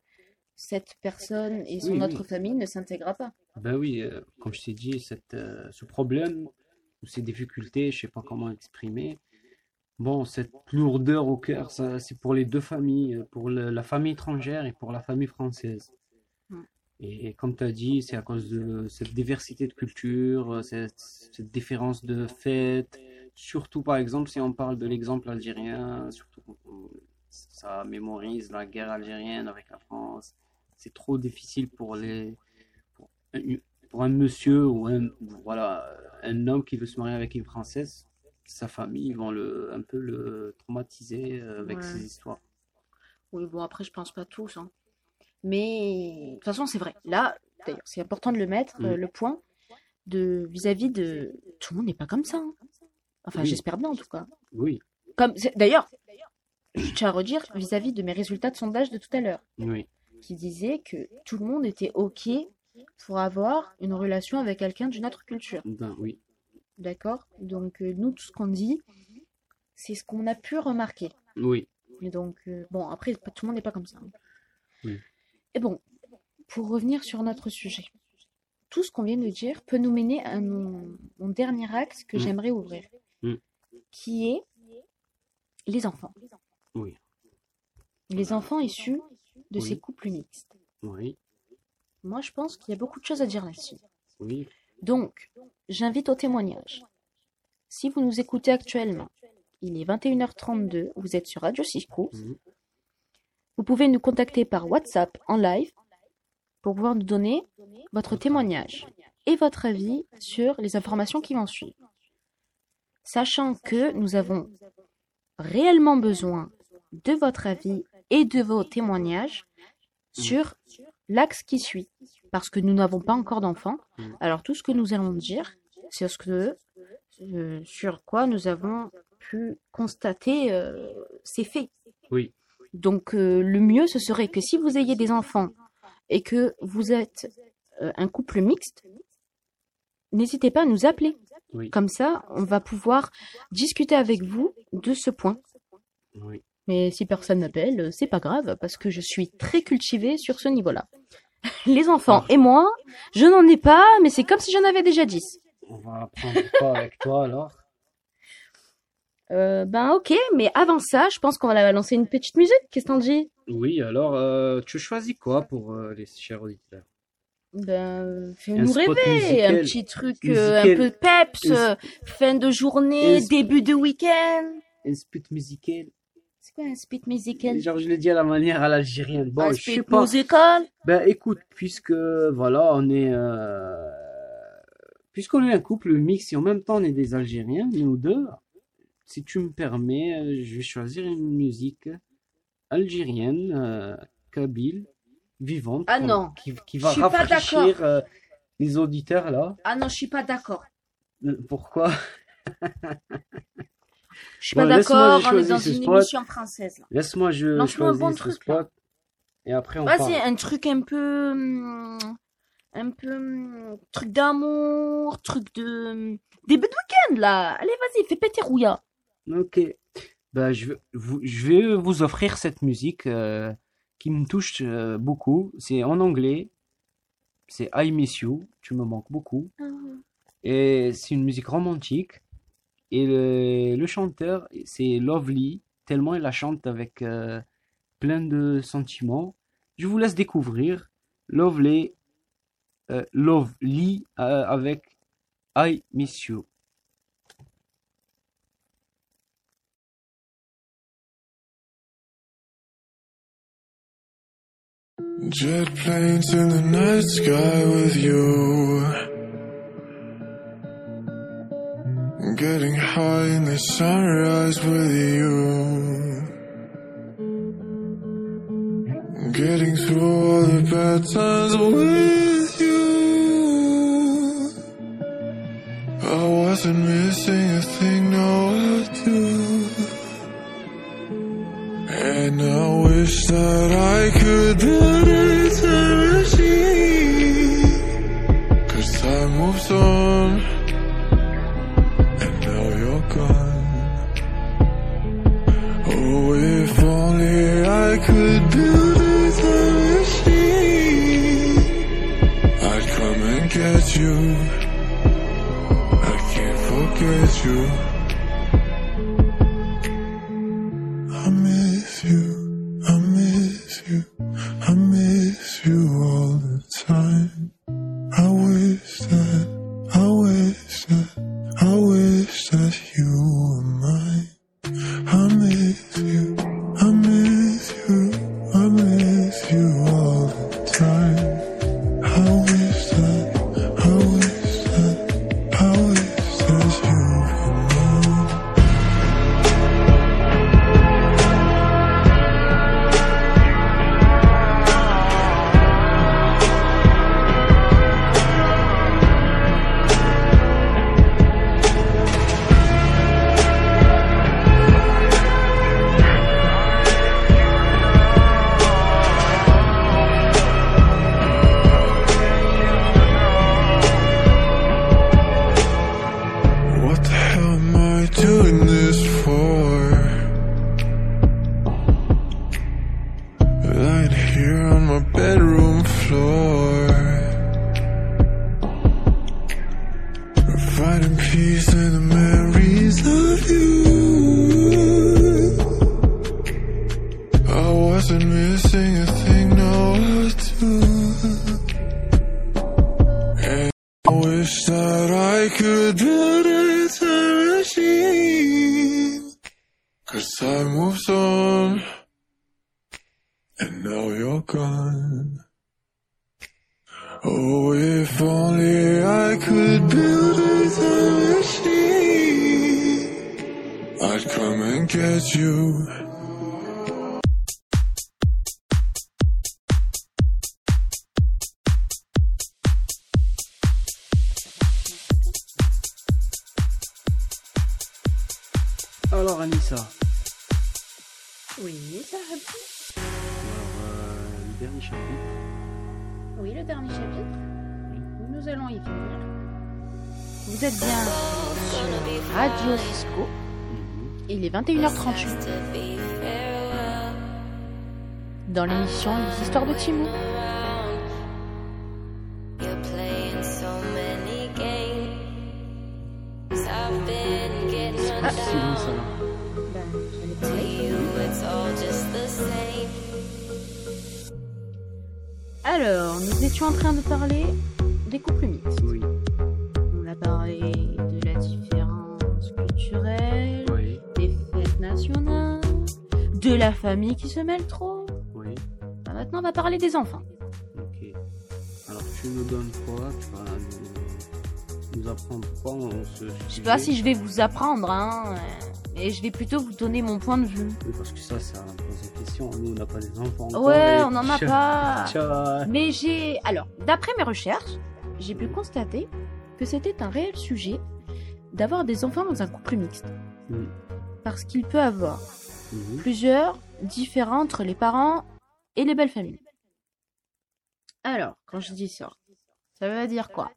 cette personne et son Oui, autre oui. famille ne s'intégrera pas. ben oui, euh, comme je t'ai dit, cette, euh, ce problème ou ces difficultés, je sais pas comment exprimer. Bon, cette lourdeur au cœur, ça, c'est pour les deux familles, euh, pour le- la famille étrangère et pour la famille française. Et, comme tu as dit, c'est à cause de cette diversité de culture, cette, cette différence de fêtes. Surtout, par exemple, si on parle de l'exemple algérien, surtout quand on- ça mémorise la guerre algérienne avec la France. C'est trop difficile pour les, pour un, pour un monsieur ou un, voilà, un homme qui veut se marier avec une française. Sa famille, ils vont le, un peu le traumatiser euh, avec Ouais. ces histoires. Oui, bon, après, je pense pas tous, hein. Mais de toute façon, c'est vrai. Là, d'ailleurs, c'est important de le mettre, Mm. euh, le point, de vis-à-vis de... Tout le monde n'est pas comme ça. hein. Enfin, Oui. j'espère bien, en tout cas. Oui, Comme... D'ailleurs, je tiens à redire vis-à-vis de mes résultats de sondage de tout à l'heure, oui, qui disaient que tout le monde était OK pour avoir une relation avec quelqu'un d'une autre culture. ben oui, D'accord? Donc, euh, nous, tout ce qu'on dit, c'est ce qu'on a pu remarquer. oui, Et donc, euh, bon, après, tout le monde n'est pas comme ça. hein. Oui. Et bon, pour revenir sur notre sujet, tout ce qu'on vient de dire peut nous mener à mon, mon dernier axe que Mm. j'aimerais ouvrir, Mm. qui est les enfants. oui, Les enfants issus de Oui. ces couples mixtes. oui, Moi, je pense qu'il y a beaucoup de choses à dire là-dessus. oui, Donc, j'invite au témoignage. Si vous nous écoutez actuellement, il est 21h32, vous êtes sur Radio Cisco, mhm, Vous pouvez nous contacter par WhatsApp en live pour pouvoir nous donner votre témoignage et votre avis sur les informations qui vont suivre. Sachant que nous avons réellement besoin de votre avis et de vos témoignages sur l'axe qui suit. Parce que nous n'avons pas encore d'enfants. Mm. Alors tout ce que nous allons dire, c'est ce que, euh, sur quoi nous avons pu constater euh, ces faits. oui, Donc euh, le mieux, ce serait que si vous ayez des enfants et que vous êtes un couple mixte, n'hésitez pas à nous appeler. oui, Comme ça, on va pouvoir discuter avec vous de ce point. oui. Mais si personne n'appelle, c'est pas grave parce que je suis très cultivée sur ce niveau-là. Les enfants et moi, je n'en ai pas, mais c'est comme si j'en avais déjà 10. On va apprendre quoi avec toi alors? Euh, ben ok, mais avant ça, je pense qu'on va lancer une petite musique. Qu'est-ce que t'en dis? Oui, alors, euh, tu choisis quoi pour euh, les chers auditeurs? Ben, fais-nous spot rêver, musical. un petit truc euh, un peu peps, fin de journée, début de week-end. Un spit musical? Quoi un speed musical? Genre, je le dis à la manière à l'algérienne. Bon, un je sais speed pas. musical? Ben écoute, puisque voilà, on est euh, puisqu'on est un couple mixte et en même temps on est des Algériens, nous deux, si tu me permets, euh, je vais choisir une musique algérienne, euh, kabyle, vivante, Ah non. qui, qui va rafraîchir euh, les auditeurs là. Ah non, je suis pas d'accord. Pourquoi? Je suis Bon, pas d'accord, on est dans une spot. émission française. Laisse-moi je bon choisis ce truc, là. spot et après on Vas-y, un truc un peu, hum, un peu, hum, truc d'amour, truc de, hum, début de week-end là. Allez, vas-y, fais péter Rouya. Ok. Bah, je vais vous, je vais vous offrir cette musique euh, qui me touche euh, beaucoup. C'est en anglais. C'est I Miss You. Tu me manques beaucoup. Et c'est une musique romantique. Et le, chanteur, c'est Lovely. Tellement il la chante avec euh, plein de sentiments. Je vous laisse découvrir Lovely, euh, Lovely euh, avec I Miss You. Jet planes in the night sky with you. Getting high in the sunrise with you. Getting through all the bad times with you. I wasn't missing a thing, no, I do. And I wish that I could build a time machine. Cause time moves on, you. I can't forget you. 21h38 dans l'émission Les histoires de Timou. Ah, c'est bon ça là. Ben, j'en ai parlé. Alors, nous étions en train de parler des couples mixtes. Oui, de la famille qui se mêle trop. oui. Ben, maintenant, on va parler des enfants. Ok. Alors tu nous donnes quoi? Tu vas nous, nous apprendre quoi en ce Je sais pas si je vais vous apprendre, hein, mais je vais plutôt vous donner mon point de vue. Oui, parce que ça, ça pose des questions. Nous, on n'a pas des enfants. encore, Ouais, on en a pas. Mais j'ai. Alors, d'après mes recherches, j'ai pu constater que c'était un réel sujet d'avoir des enfants dans un couple mixte. Mm. Parce qu'il peut avoir Mhm. plusieurs différents entre les parents et les belles familles. Alors, quand je dis ça, ça veut dire quoi?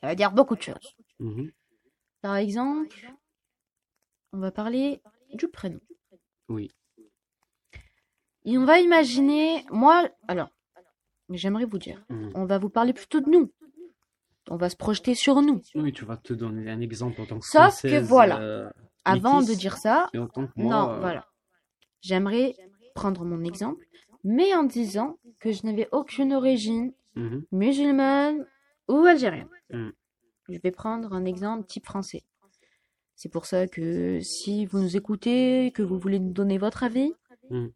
Ça veut dire beaucoup de choses. Mhm. Par exemple, on va parler du prénom. Oui. Et on va imaginer, moi, alors, j'aimerais vous dire, Mhm. on va vous parler plutôt de nous. On va se projeter sur nous. Oui, tu vas te donner un exemple en tant que Sauf que voilà. euh, Avant de dire ça, en tant que moi, non, euh, voilà. J'aimerais prendre mon exemple, mais en disant que je n'avais aucune origine mhm. musulmane ou algérienne. Mm. Je vais prendre un exemple type français. C'est pour ça que si vous nous écoutez, que vous voulez nous donner votre avis, Mm.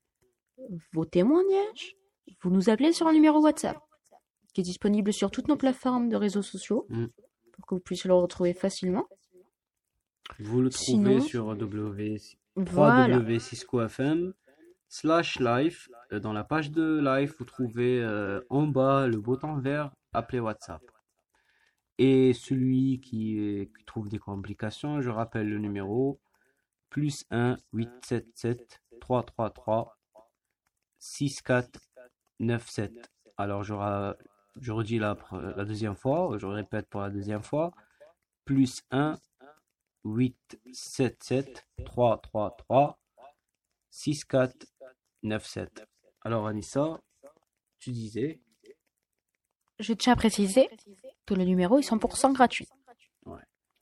vos témoignages, vous nous appelez sur un numéro WhatsApp qui est disponible sur toutes nos plateformes de réseaux sociaux pour que vous puissiez le retrouver facilement. Vous le trouvez Sinon- sur w... Voilà. www.cisco.fm slash live. Euh, Dans la page de live, vous trouvez euh, en bas le bouton vert appelé WhatsApp. Et celui qui, trouve des complications, je rappelle le numéro plus 1 877 333 6497. Alors, je redis la, la deuxième fois, je répète pour la deuxième fois. Plus 1, 877 333 6497. Alors, Anissa, tu disais. Je tiens à préciser que le numéro est 100% gratuit. Ouais.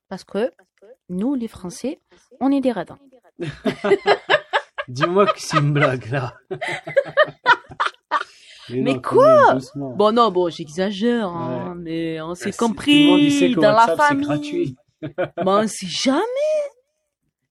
Parce que nous, les Français, on est des radins. Dis-moi que c'est une blague là. Mais non, quand quoi. Bon, non, bon, j'exagère, hein, mais on s'est c'est- tout le compris monde, il sait que dans la WhatsApp, c'est famille. gratuit. Ben, on sait jamais.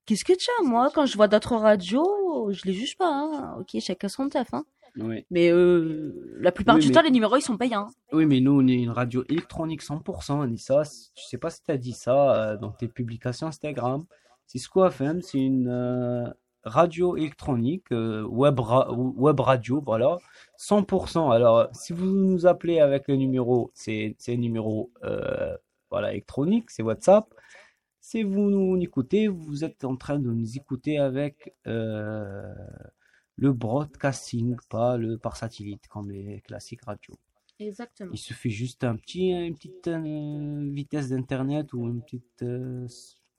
Qu'est-ce que tu as, moi, quand je vois d'autres radios, je les juge pas, hein. Ok, chacun son taf, hein. Oui. Mais euh, la plupart Oui, du mais- temps, les numéros, ils sont payants. oui, mais nous, on est une radio électronique 100%, Anissa. Je sais pas si tu as dit ça euh, dans tes publications Instagram. Cisco FM, c'est une euh, radio électronique, web, ra- web radio, voilà, 100%. Alors, si vous nous appelez avec le numéro, c'est c'est un numéro voilà, électronique, c'est WhatsApp. Si vous nous écoutez, vous êtes en train de nous écouter avec euh, le broadcasting, pas le par satellite comme les classiques radio. Exactement. Il suffit juste un petit, une petite euh, vitesse d'internet ou une petite, euh,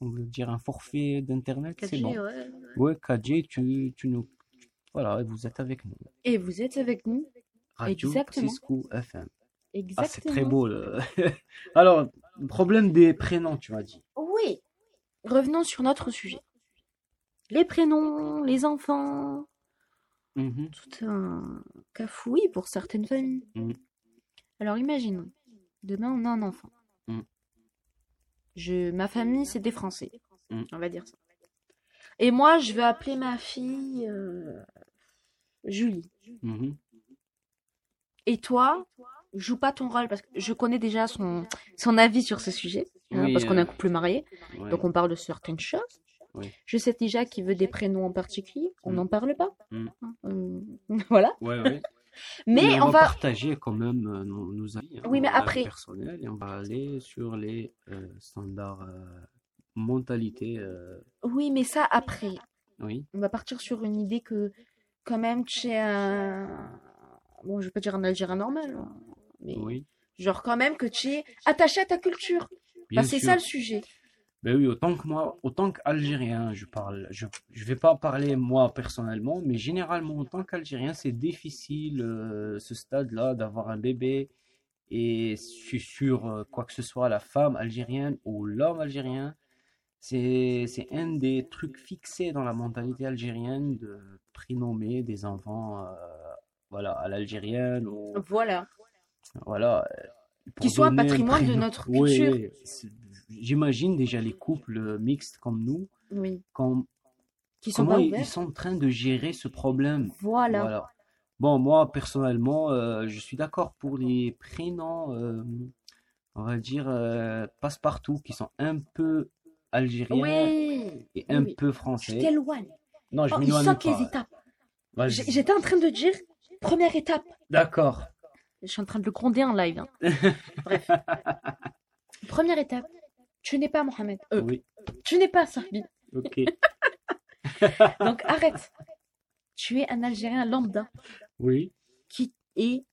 on veut dire un forfait d'internet, c'est 4G, bon. ouais. Ouais, 4G, tu, tu nous, voilà, vous êtes avec nous. Et vous êtes avec nous. Radio Exactement. Cisco FM. Exactement. Ah, c'est très beau. Le... Alors, problème des prénoms, tu m'as dit. Oui. Revenons sur notre sujet. Les prénoms, les enfants, Mhm. tout un cafouille pour certaines familles. Mm. Alors imaginons, demain on a un enfant. Mm. Je, ma famille c'est des Français, Mm. on va dire ça. Et moi je vais appeler ma fille euh, Julie. Mhm. Et toi, joue pas ton rôle parce que je connais déjà son, son avis sur ce sujet, hein, parce qu'on est euh, un couple marié, Ouais. donc on parle de certaines choses. Oui. Je sais déjà qu'il veut des prénoms en particulier, on Mm. n'en parle pas. Mm. Hein, euh, voilà. Ouais, ouais. Mais, on va va. partager quand même nos, nos avis, hein, Oui, mais après- personnels et on va aller sur les euh, standards euh, mentalité. euh, Oui, mais ça après. oui. On va partir sur une idée que, quand même, tu es un. Bon, je vais pas dire un Algérien normal, hein, mais Oui. genre quand même que tu es attaché à ta culture. Bien Bah, c'est ça le sujet. Ben oui, autant que moi, autant qu'Algérien, je parle. Je, je vais pas parler moi personnellement, mais généralement, en tant qu'Algérien, c'est difficile euh, ce stade-là d'avoir un bébé et sur, sur, euh, quoi que ce soit, la femme algérienne ou l'homme algérien. C'est, c'est un des trucs fixés dans la mentalité algérienne de prénommer des enfants euh, voilà, à l'algérienne ou Voilà. Voilà, Qui soit un patrimoine de notre culture. J'imagine déjà les couples mixtes comme nous, Oui. quand, Qui sont comment ils, sont en train de gérer ce problème. Voilà. Voilà. Bon, moi, personnellement, euh, je suis d'accord pour les prénoms, euh, on va dire, euh, passe-partout, qui sont un peu algériens Oui. et un oui. peu français. t'éloignes. Non, je Oh, m'éloigne pas. les étapes. J'étais en train de dire, première étape. D'accord. Je suis en train de le gronder en live. hein. Bref. Première étape. Tu n'es pas Mohamed. Euh, Oui, Tu n'es pas Sahbi. ok. Donc arrête. Tu es un Algérien lambda Oui, qui est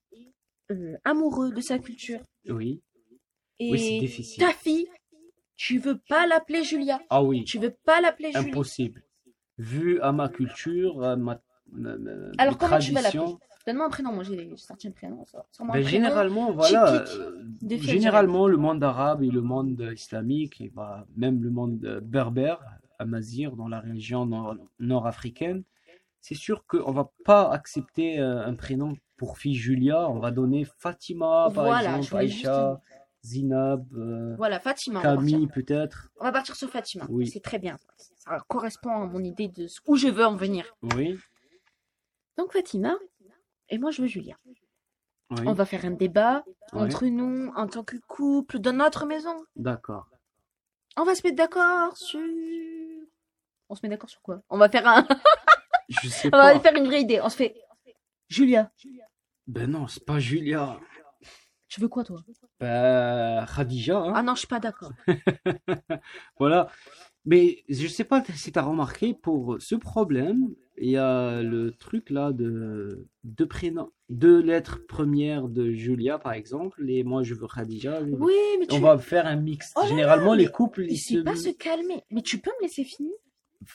euh, amoureux de sa culture. oui. Et Oui, c'est difficile. ta fille, tu veux pas l'appeler Julia. Ah oui. Tu veux pas l'appeler Julie. Impossible. Vu à ma culture, à ma, ma- ma- Alors comment tu vas l'appeler? Donne-moi un prénom. Moi j'ai sorti un prénom. ben, généralement, voilà, euh, généralement le monde arabe et le monde islamique, et bah, même le monde euh, berbère, amazir, dans la région nord- nord-africaine, c'est sûr qu'on va pas accepter euh, un prénom pour fille Julia, on va donner Fatima, par Voilà, exemple, juste Aïcha, Zinab, euh, Voilà, Fatima. Camille peut-être. On va partir sur Fatima. Oui. C'est très bien. Ça correspond à mon idée de où je veux en venir. Oui, Donc Fatima, et moi je veux Julia. oui, On va faire un débat entre nous en tant que couple dans notre maison. d'accord. On va se mettre d'accord sur. On se met d'accord sur quoi? On va faire un. Je sais On va pas. faire une vraie idée. On se fait. Julia, Ben non, c'est pas Julia. tu veux quoi toi? Ben, Khadija, hein. Ah non, je suis pas d'accord. Voilà. Mais je sais pas si tu as remarqué, pour ce problème, il y a le truc là de deux prénoms, deux lettres premières de Julia par exemple, et moi je veux Khadija. Oui, mais tu On va faire un mix. Oh là Généralement, là, les couples, il sait se... pas se calmer. Mais tu peux me laisser finir?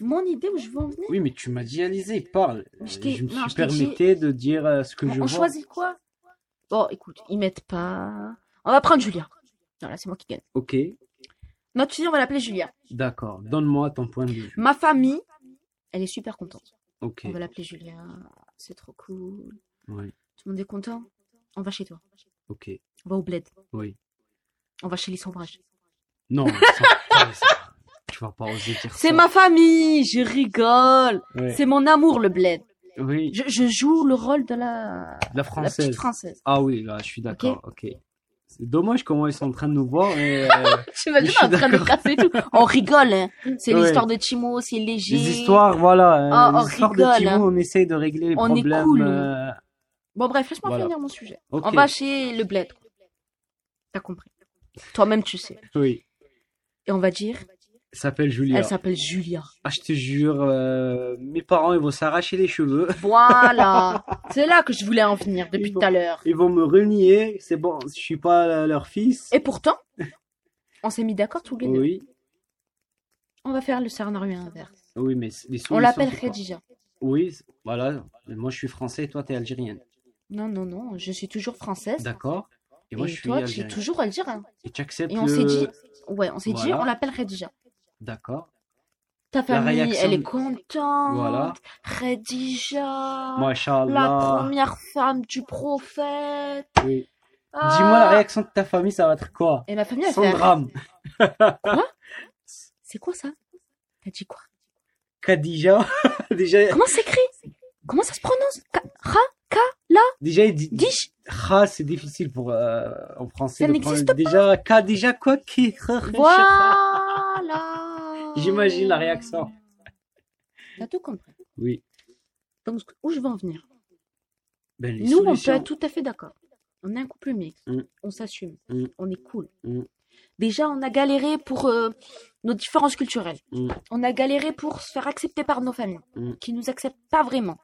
Mon idée où je veux en venir? Oui, mais tu m'as dit, Alizé, parle. Je Je me non, suis t'ai dit- permetté de dire euh, ce que on, je on vois. choisit quoi? Bon, écoute, ils mettent pas. On va prendre Julia. Voilà, c'est moi qui gagne. Ok, Notre fille, on va l'appeler Julia. d'accord. Donne-moi ton point de vue. Ma famille, elle est super contente. Ok, On va l'appeler Julia. C'est trop cool. oui, Tout le monde est content. On va chez toi. ok, On va au bled. oui. On va chez les sauvages. Non, tu vas pas oser dire C'est ça. ma famille, je rigole. Ouais. C'est mon amour, le bled. Oui, Je, je joue le rôle de la, la la française. petite française. Ah oui, là, je suis d'accord, ok. C'est dommage comment ils sont en train de nous voir. Et, euh, J'imagine en train de casser tout. On rigole, hein. C'est Ouais. l'histoire de Timo, c'est léger. les histoires, voilà. euh, Oh, on les histoires rigole, de Timo, hein. on essaye de régler les On est problèmes. cool, nous. euh, Bon, bref, laisse-moi Voilà. finir mon sujet. On va chez le bled. T'as compris. Toi-même, tu sais. Oui, Et on va dire, s'appelle Julia. elle s'appelle Julia. Ah, je te jure, euh, mes parents, ils vont s'arracher les cheveux. Voilà. c'est là que je voulais en venir depuis tout à l'heure. Ils vont me renier. C'est bon, je suis pas leur fils. Et pourtant, on s'est mis d'accord tous les deux. Oui, On va faire le scénario inverse. oui, mais les On l'appelle Khadija. Oui, voilà. Moi, je suis français, toi, t'es algérienne. Non, non, non, je suis toujours française. D'accord. Et moi, Et je suis toi, tu es toujours algérien. Et tu acceptes Et on le... s'est dit, ouais, on s'est dit, on l'appelle Khadija. D'accord. Ta famille, réaction- elle est contente. Voilà. Khadija. La première femme du prophète. Oui. Ah. Dis-moi la réaction de ta famille, ça va être quoi? Et ma famille, elle Sans fait. drame. C'est quoi ça? T'as dit quoi? Khadija. déjà, Comment s'écrit? Comment ça se prononce? Ka- Ra déjà, il dit. Dish Kha, c'est difficile pour, euh, en français. Ça n'existe prendre- Déjà, Khadija, quoi qui. Voilà J'imagine la réaction. T'as tout compris. Oui. Donc, où je veux en venir? Ben, Nous, on peut être tout à fait d'accord. On est un couple mixte. Mm. On s'assume. Mm. On est cool. Mm. Déjà, on a galéré pour euh, nos différences culturelles. On a galéré pour se faire accepter par nos familles, Mm. qui nous acceptent pas vraiment.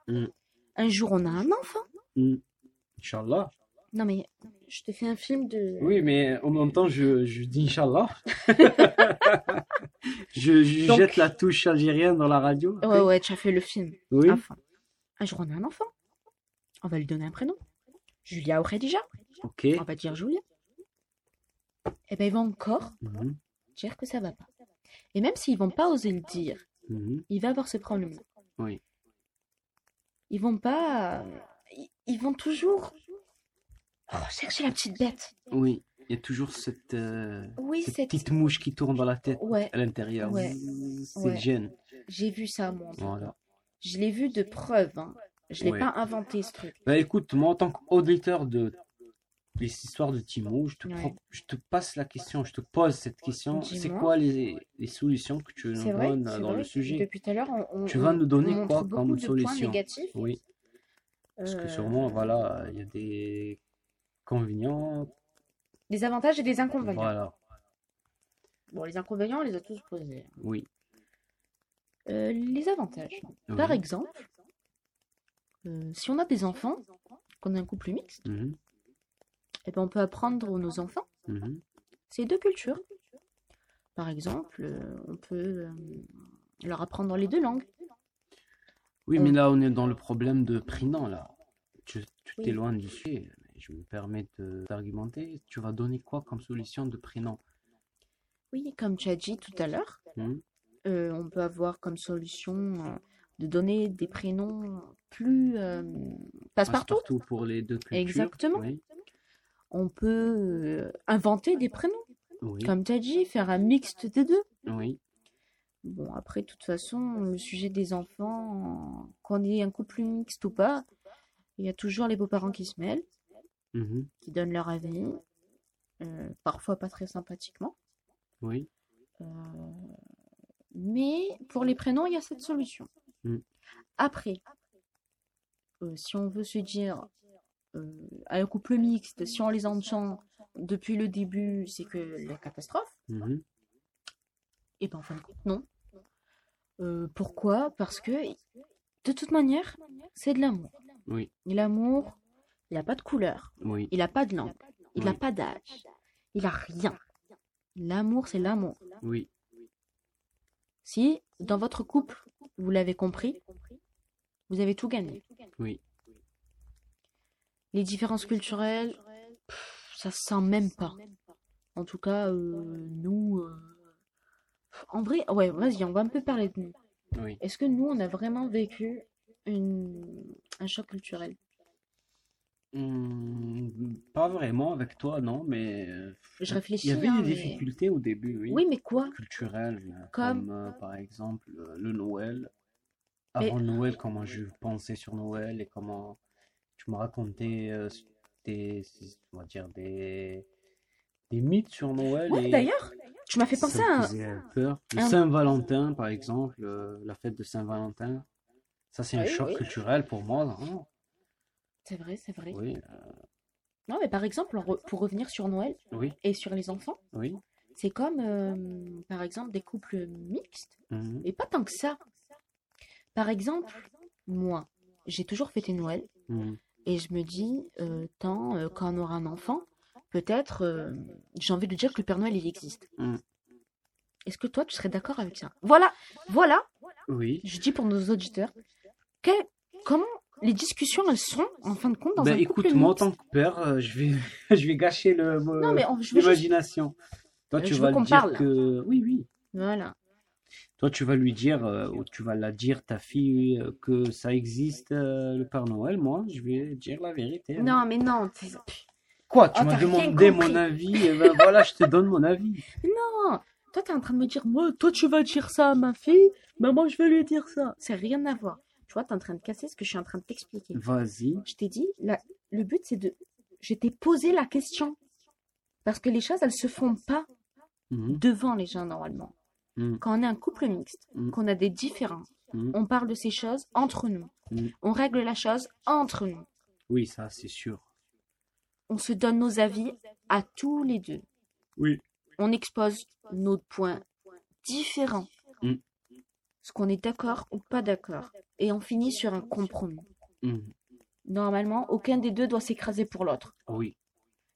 Un jour, on a un enfant. Inch'Allah. Non, mais je te fais un film de. Oui, mais en même temps, je, je dis Inch'Allah. je je Donc- jette la touche algérienne dans la radio. Ouais, ouais, tu as fait le film. Oui. Enfin, un jour, on a un enfant. On va lui donner un prénom. Julia ou Khadija. Ok. On va dire Julia. Eh ben, ils vont encore Mhm, dire que ça va pas. Et même s'ils vont pas oser le dire, mhm. il va avoir ce problème-là. Oui. Ils vont pas. Ils- vont toujours. Oh, chercher la petite bête. Oui. Il y a toujours cette, euh, Oui, cette cette. petite mouche qui tourne dans la tête Ouais, à l'intérieur. Ouais. C'est Ouais. le gène. j'ai vu ça, moi. Voilà. Je l'ai vu de preuve. Hein. Je l'ai Ouais. pas inventé, ce truc. Bah écoute, moi en tant qu'auditeur de les histoires de Timo, je te, je passe la question, je te pose cette question. C'est quoi les, les solutions que tu nous vrai, donnes dans vrai. le sujet? Depuis tout à l'heure, on, on- Tu vas nous donner on quoi beaucoup comme points solution? négatifs. Oui, parce que Euh, sûrement, voilà, il y a des inconvénients. Des avantages et des inconvénients. Voilà, Bon, les inconvénients, on les a tous posés. oui. Euh, les avantages. Par exemple, euh, si on a des enfants, qu'on a un couple mixte, Mhm, eh ben, on peut apprendre aux nos enfants mhm, ces deux cultures. Par exemple, euh, on peut euh, leur apprendre les deux langues. Oui, mais là, on est dans le problème de prénom, là. Tu t'éloignes du sujet. Je me permets d'argumenter. Tu vas donner quoi comme solution de prénom Oui, comme tu as dit tout à l'heure, Mhm, euh, on peut avoir comme solution euh, de donner des prénoms plus euh, passe-partout. Passe-partout pour les deux cultures. Exactement. Oui, On peut euh, inventer des prénoms, oui, comme tu as dit, faire un mixte des deux. oui. Bon, après, de toute façon, le sujet des enfants, qu'on ait un couple mixte ou pas, il y a toujours les beaux-parents qui se mêlent, mhm, qui donnent leur avis, euh, parfois pas très sympathiquement. oui. Euh, mais pour les prénoms, il y a cette solution. Mm. Après, euh, si on veut se dire, à un couple mixte, si on les entend depuis le début, c'est que la catastrophe, mhm. et ben en fin de compte, non. Euh, pourquoi? Parce que de toute manière, c'est de l'amour. Oui, l'amour, il n'a pas de couleur, oui, il n'a pas de langue, il n'a Oui. pas d'âge, il n'a rien. L'amour, c'est l'amour. oui, Si, dans votre couple, vous l'avez compris, vous avez tout gagné. oui. Les différences culturelles, pff, ça se sent même pas. En tout cas, euh, nous... En vrai, ouais, vas-y, on va un peu parler de nous. oui. Est-ce que nous, on a vraiment vécu une... un choc culturel? Hmm, pas vraiment avec toi, non, mais euh, Je il réfléchis, y avait hein, des mais- difficultés au début, oui, Oui, mais quoi? culturelles, euh, Comme- comme euh, par exemple euh, le Noël. Mais- Avant Noël, comment je pensais sur Noël et comment tu me racontais euh, des, on va dire des, des mythes sur Noël Ouais, et d'ailleurs, tu m'as fait penser à un... peur. Le un- Saint-Valentin, par exemple, euh, la fête de Saint-Valentin, ça c'est un choc oui. culturel pour moi, non? C'est vrai, c'est vrai. Oui, Non, mais par exemple, re- pour revenir sur Noël et sur les enfants, c'est comme, euh, par exemple, des couples mixtes, mhm, et pas tant que ça. Par exemple, moi, j'ai toujours fêté Noël, mhm. et je me dis, euh, tant, euh, quand on aura un enfant, peut-être, euh, j'ai envie de dire que le Père Noël, il existe. Mm. Est-ce que toi, tu serais d'accord avec ça? Voilà, voilà, Oui. je dis pour nos auditeurs, que- comment les discussions, elles sont, en fin de compte, dans Ben un couple écoute, moi en tant que père, euh, je vais, je vais gâcher le, juste... l'imagination. Toi, Euh, tu je vas qu'on dire parle. que, oui, oui. Voilà. Toi, tu vas lui dire, euh, ou tu vas la dire, ta fille, euh, que ça existe, euh, le Père Noël. Moi, je vais dire la vérité. hein. Non, mais non, Quoi, tu Oh, m'as demandé mon avis, et ben voilà, je te donne mon avis. non, toi t'es en train de me dire, moi, toi tu vas dire ça à ma fille, mais moi je vais lui dire ça. C'est rien à voir. Tu vois, t'es en train de casser ce que je suis en train de t'expliquer. Vas-y. Je t'ai dit, la- le but c'est de. Je t'ai posé la question. Parce que les choses, elles se font pas Mhm, devant les gens normalement. mhm, Quand on est un couple mixte, Mhm. qu'on a des différences, mhm. on parle de ces choses entre nous. On règle la chose entre nous. Oui, ça, c'est sûr. On se donne nos avis à tous les deux. Oui. on expose nos points différents. Mm. Ce qu'on est d'accord ou pas d'accord? Et on finit sur un compromis. Mhm. Normalement, aucun des deux doit s'écraser pour l'autre. Oui.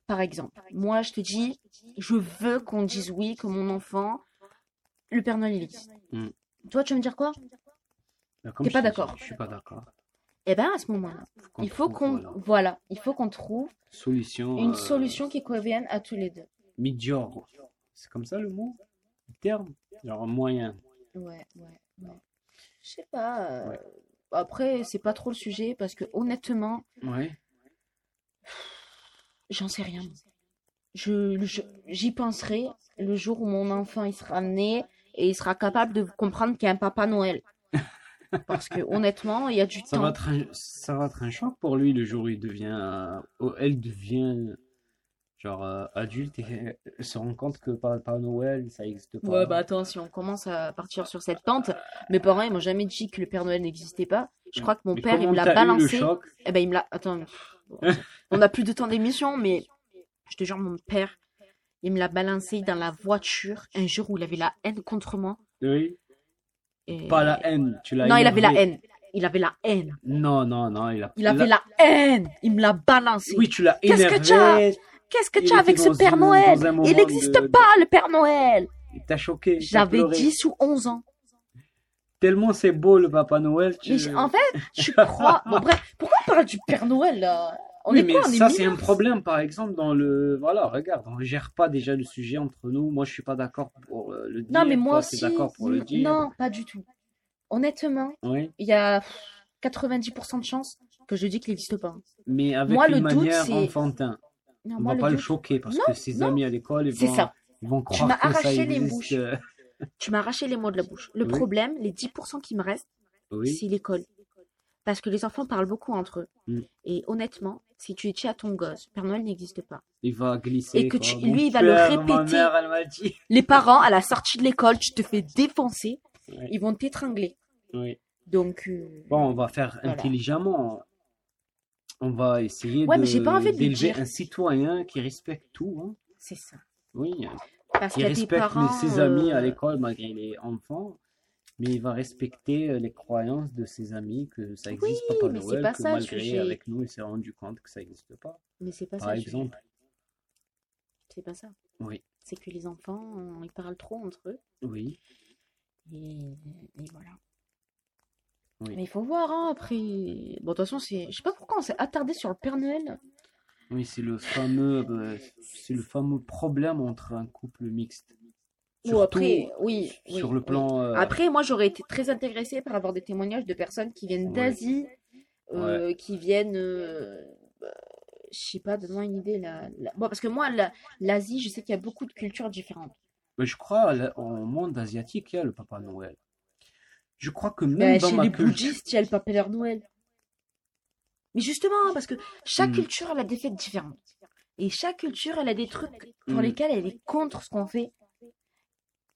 Par exemple, moi, je te dis, je veux qu'on dise oui, que mon enfant, le Père Noël, il existe. Mm. Toi, tu vas me dire quoi? Comme T'es pas d'accord. Je suis pas d'accord. Eh bien, à ce moment-là, il faut qu'on, voilà, voilà, il faut qu'on trouve solution. une euh, solution qui convienne à tous les deux. Migliore. C'est comme ça le mot? Le terme? Genre moyen. Ouais, ouais, ouais. Je sais pas. euh, Ouais. Après, c'est pas trop le sujet parce que honnêtement, Ouais. j'en sais rien. Je, je- j'y penserai le jour où mon enfant il sera né et il sera capable de comprendre qu'il y a un Papa Noël. Parce que honnêtement, il y a du Ça temps. va être un, ça va être un choc pour lui le jour où il devient, euh, elle devient genre euh, adulte et elle se rend compte que Papa Noël, ça n'existe pas. Ouais, bah attends, si on commence à partir sur cette pente, mes parents ils m'ont jamais dit que le Père Noël n'existait pas. Je crois que mon Mais père il me l'a eu le balancé. choc? Eh ben il me l'a. Attends, on n'a plus de temps d'émission, mais je te jure, mon père, il me l'a balancé dans la voiture un jour où il avait la haine contre moi. Oui. Et... Pas la haine, tu l'as Non, il avait la énervé. haine. Il avait la haine. Non, non, non, il a. Il avait la haine. Il me l'a balancé. Oui, tu l'as Qu'est-ce que énervé. tu as Qu'est-ce que tu as avec ce Père Noël Il n'existe de- pas, le Père Noël. Il t'a choqué. J'avais pleuré. 10 ou 11 ans. Tellement c'est beau le Papa Noël. Tu... Mais j- en fait, tu crois. Bon, bref, pourquoi on parle du Père Noël là? On Oui, est mais quoi On est ça, c'est un problème, par exemple, dans le. Voilà, regarde, on gère pas déjà le sujet entre nous. Moi, je suis pas d'accord pour euh, le dire. Non, mais moi Toi, aussi. d'accord pour le dire. Non, pas du tout. Honnêtement, Oui, il y a 90% de chances que je dis qu'il n'existe pas. mais avec Moi, une le doute, manière c'est- enfantin. Non, On moi, va le pas le doute- choquer parce Non, que ses non. amis à l'école, ils vont, ils vont croire que ça arraché les existe. bouches. Tu m'as arraché les mots de la bouche. Le Oui. problème, les 10% qui me restent, Oui, c'est l'école. Parce que les enfants parlent beaucoup entre eux. Mm. Et honnêtement, si tu dis à ton gosse, Père Noël n'existe pas. il va glisser. Et que tu- lui, il va le père, répéter. mère, dit. Les parents, à la sortie de l'école, tu te fais défoncer, ils vont t'étrangler. oui. Donc, euh, Bon, on va faire Voilà. intelligemment. On va essayer Ouais, de mais j'ai pas envie de lui d'élever dire. un citoyen qui respecte tout. hein. c'est ça. Oui, Parce qui respecte parents. ses amis à euh, l'école malgré les enfants. Mais il va respecter euh, les croyances de ses amis que ça existe Oui, Papa mais Noël, pas que ça malgré avec nous, il s'est rendu compte que ça n'existe pas. Mais c'est pas Par ça. sujet. exemple, C'est pas ça. oui, C'est que les enfants, ils parlent trop entre eux. oui, Et, et voilà. Oui. Mais il faut voir, hein, après. Bon, de toute façon, c'est. Je sais pas pourquoi on s'est attardé sur le Père Noël. oui, c'est le fameux, euh, c'est le fameux problème entre un couple mixte. Ou après, oui. oui, sur le plan. euh, Après, moi, j'aurais été très intéressée par avoir des témoignages de personnes qui viennent Ouais. d'Asie, euh, qui viennent. euh, bah, je sais pas, donne-moi une idée là. là. Bon, parce que moi, la- l'Asie, je sais qu'il y a beaucoup de cultures différentes. mais je crois là, au monde asiatique, il y a le Papa Noël. Je crois que même Mais dans chez ma les culture. bouddhistes, il y a le Père Noël. Mais justement, parce que chaque Hmm. culture, elle a des fêtes différentes. Et chaque culture, elle a des trucs pour Hmm. lesquels elle est contre ce qu'on fait.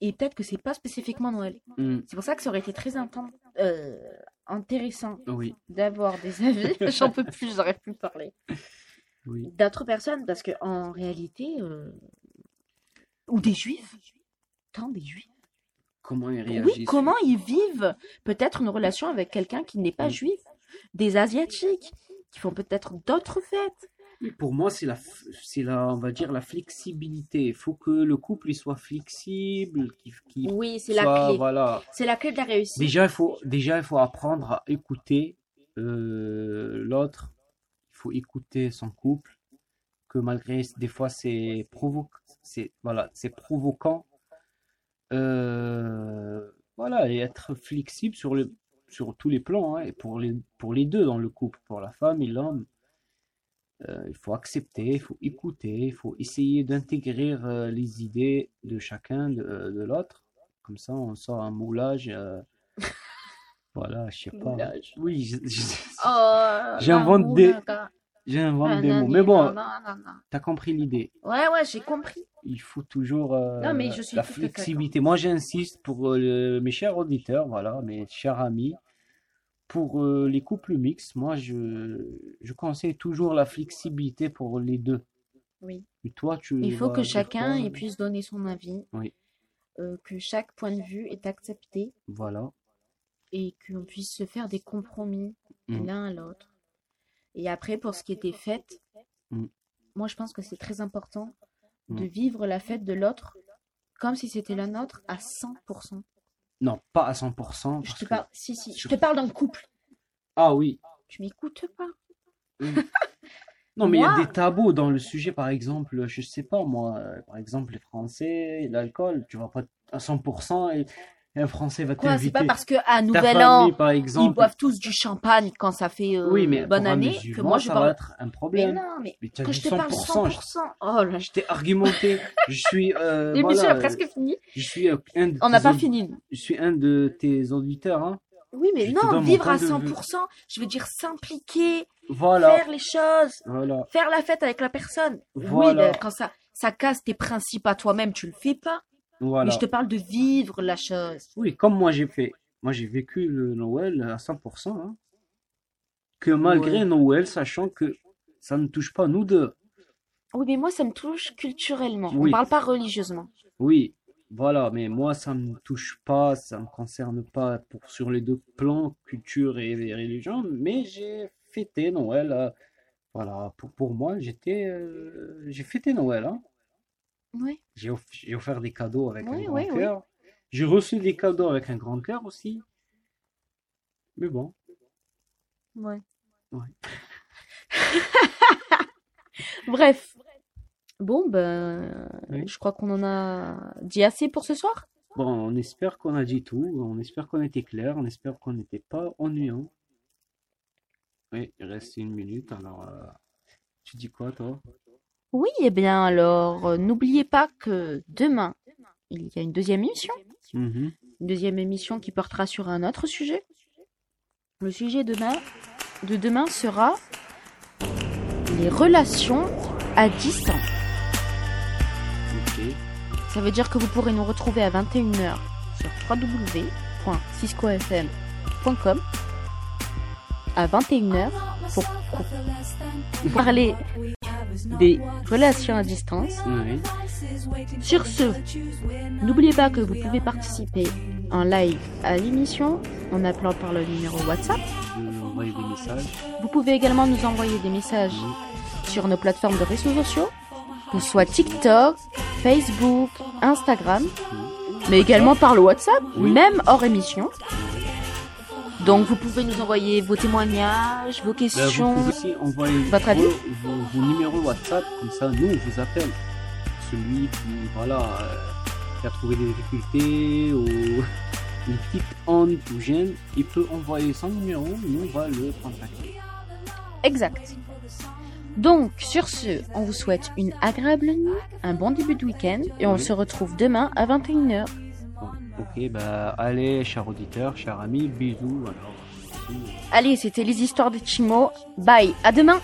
Et peut-être que c'est pas spécifiquement Noël. Hmm, C'est pour ça que ça aurait été très euh, intéressant oui, d'avoir des avis. J'en peux plus, j'aurais plus parler. oui. D'autres personnes, parce que en réalité, euh, ou des juifs, tant des juifs. Comment ils réagissent? Oui, comment ils vivent peut-être une relation avec quelqu'un qui n'est pas Mm. juif, des asiatiques qui font peut-être d'autres fêtes. Pour moi, c'est la, c'est la, on va dire la flexibilité. Il faut que le couple il soit flexible, qu'il qu'il Oui, c'est la clé. voilà. C'est la clé de la réussite. Déjà, il faut, déjà, il faut apprendre à écouter euh, l'autre. Il faut écouter son couple. Que malgré des fois c'est provo c'est voilà, c'est provoquant. Euh, voilà, et être flexible sur le, sur tous les plans, hein, et pour les, pour les deux dans le couple, pour la femme et l'homme. Euh, il faut accepter, il faut écouter, il faut essayer d'intégrer euh, les idées de chacun de, de l'autre. Comme ça, on sort un moulage. euh, voilà, je sais pas. Moulage. Oui, Oh, J'invente des- j'invente des Ah, mots. Mais bon, t'as compris l'idée. Ouais, ouais, j'ai compris. Il faut toujours euh, Non, mais je suis la flexibilité. Moi, j'insiste pour euh, mes chers auditeurs, voilà, mes chers amis, pour euh, les couples mixtes, moi, je, je conseille toujours la flexibilité pour les deux. Oui. Et toi, tu Il faut que chacun il puisse donner son avis, Oui. euh, que chaque point de vue est accepté Voilà. et qu'on puisse se faire des compromis Mm. l'un à l'autre. Et après, pour ce qui des fêtes, Mm. moi je pense que c'est très important de Mm. vivre la fête de l'autre comme si c'était la nôtre à 100%. Non, pas à 100%. Je te que- parle, si, si, je te parle d'un couple. Ah oui. Tu m'écoutes pas. Non, mais il y a des tabous dans le sujet, par exemple, je sais pas moi, euh, par exemple les Français, l'alcool, tu vas pas à 100% et, et un Français va Quoi, c'est t'inviter. pas parce qu'à Ta Nouvel famille, An, par ils boivent tous du champagne quand ça fait euh, Oui, mais bonne année que moi je ça va parle. être un Mais problème. non, mais Mais que dit je te parle 100%, 100%. Oh là, je t'ai argumenté. Je suis, euh, l'émission voilà, a presque fini. je suis euh, un de On n'a pas fini. Je suis un de tes auditeurs, hein. Oui, mais Je non, vivre à de vue. 100%, je veux dire s'impliquer, Voilà, faire les choses, voilà, faire la fête avec la personne. Oui, quand ça, ça casse tes principes à toi-même, tu le fais pas. Voilà. Mais je te parle de vivre la chose. Oui, comme moi j'ai fait. Moi j'ai vécu le Noël à 100%, hein. Que malgré Ouais. Noël, sachant que ça ne touche pas nous deux. Oui, mais moi, ça me touche culturellement. Oui. On parle pas religieusement. Oui, voilà, mais moi ça me touche pas, ça me concerne pas pour sur les deux plans, culture et, et religion, mais j'ai fêté Noël. euh, voilà, pour, pour moi, j'étais, euh, j'ai fêté Noël, hein. Oui. J'ai off- j'ai offert des cadeaux avec un grand oui, cœur. J'ai reçu des cadeaux avec un grand cœur aussi. Mais bon, Ouais. Ouais. Bref. Bon, ben, je crois qu'on en a dit assez pour ce soir. bon, on espère qu'on a dit tout, on espère qu'on était clair, on espère qu'on n'était pas ennuyant. Oui, il reste une minute, alors euh, tu dis quoi toi? Oui, eh bien alors, euh, n'oubliez pas que demain, il y a une deuxième émission. Mhm. Une deuxième émission qui portera sur un autre sujet. Le sujet demain, de demain sera les relations à distance. Ça veut dire que vous pourrez nous retrouver à 21h sur www.ciscofm.com à 21h pour, pour parler des relations à distance. Oui. Sur ce, n'oubliez pas que vous pouvez participer en live à l'émission en appelant par le numéro WhatsApp. Des messages. Vous pouvez également nous envoyer des messages sur nos plateformes de réseaux sociaux, que ce soit TikTok, Facebook, Instagram, mais également par le WhatsApp, même hors émission. Donc vous pouvez nous envoyer vos témoignages, vos vous questions. pouvez aussi envoyer Votre avis vos, vos, vos numéros WhatsApp, comme ça, nous, on vous appelle. Celui qui, voilà, euh, qui a trouvé des difficultés ou une petite honte ou gêne, il peut envoyer son numéro, nous, on va le contacter. Exact. Donc, sur ce, on vous souhaite une agréable nuit, un bon début de week-end, et on Oui. se retrouve demain à 21h. Ok, bah allez, cher auditeur, cher ami, bisous. Allez, c'était les histoires de Chimo. Bye, à demain.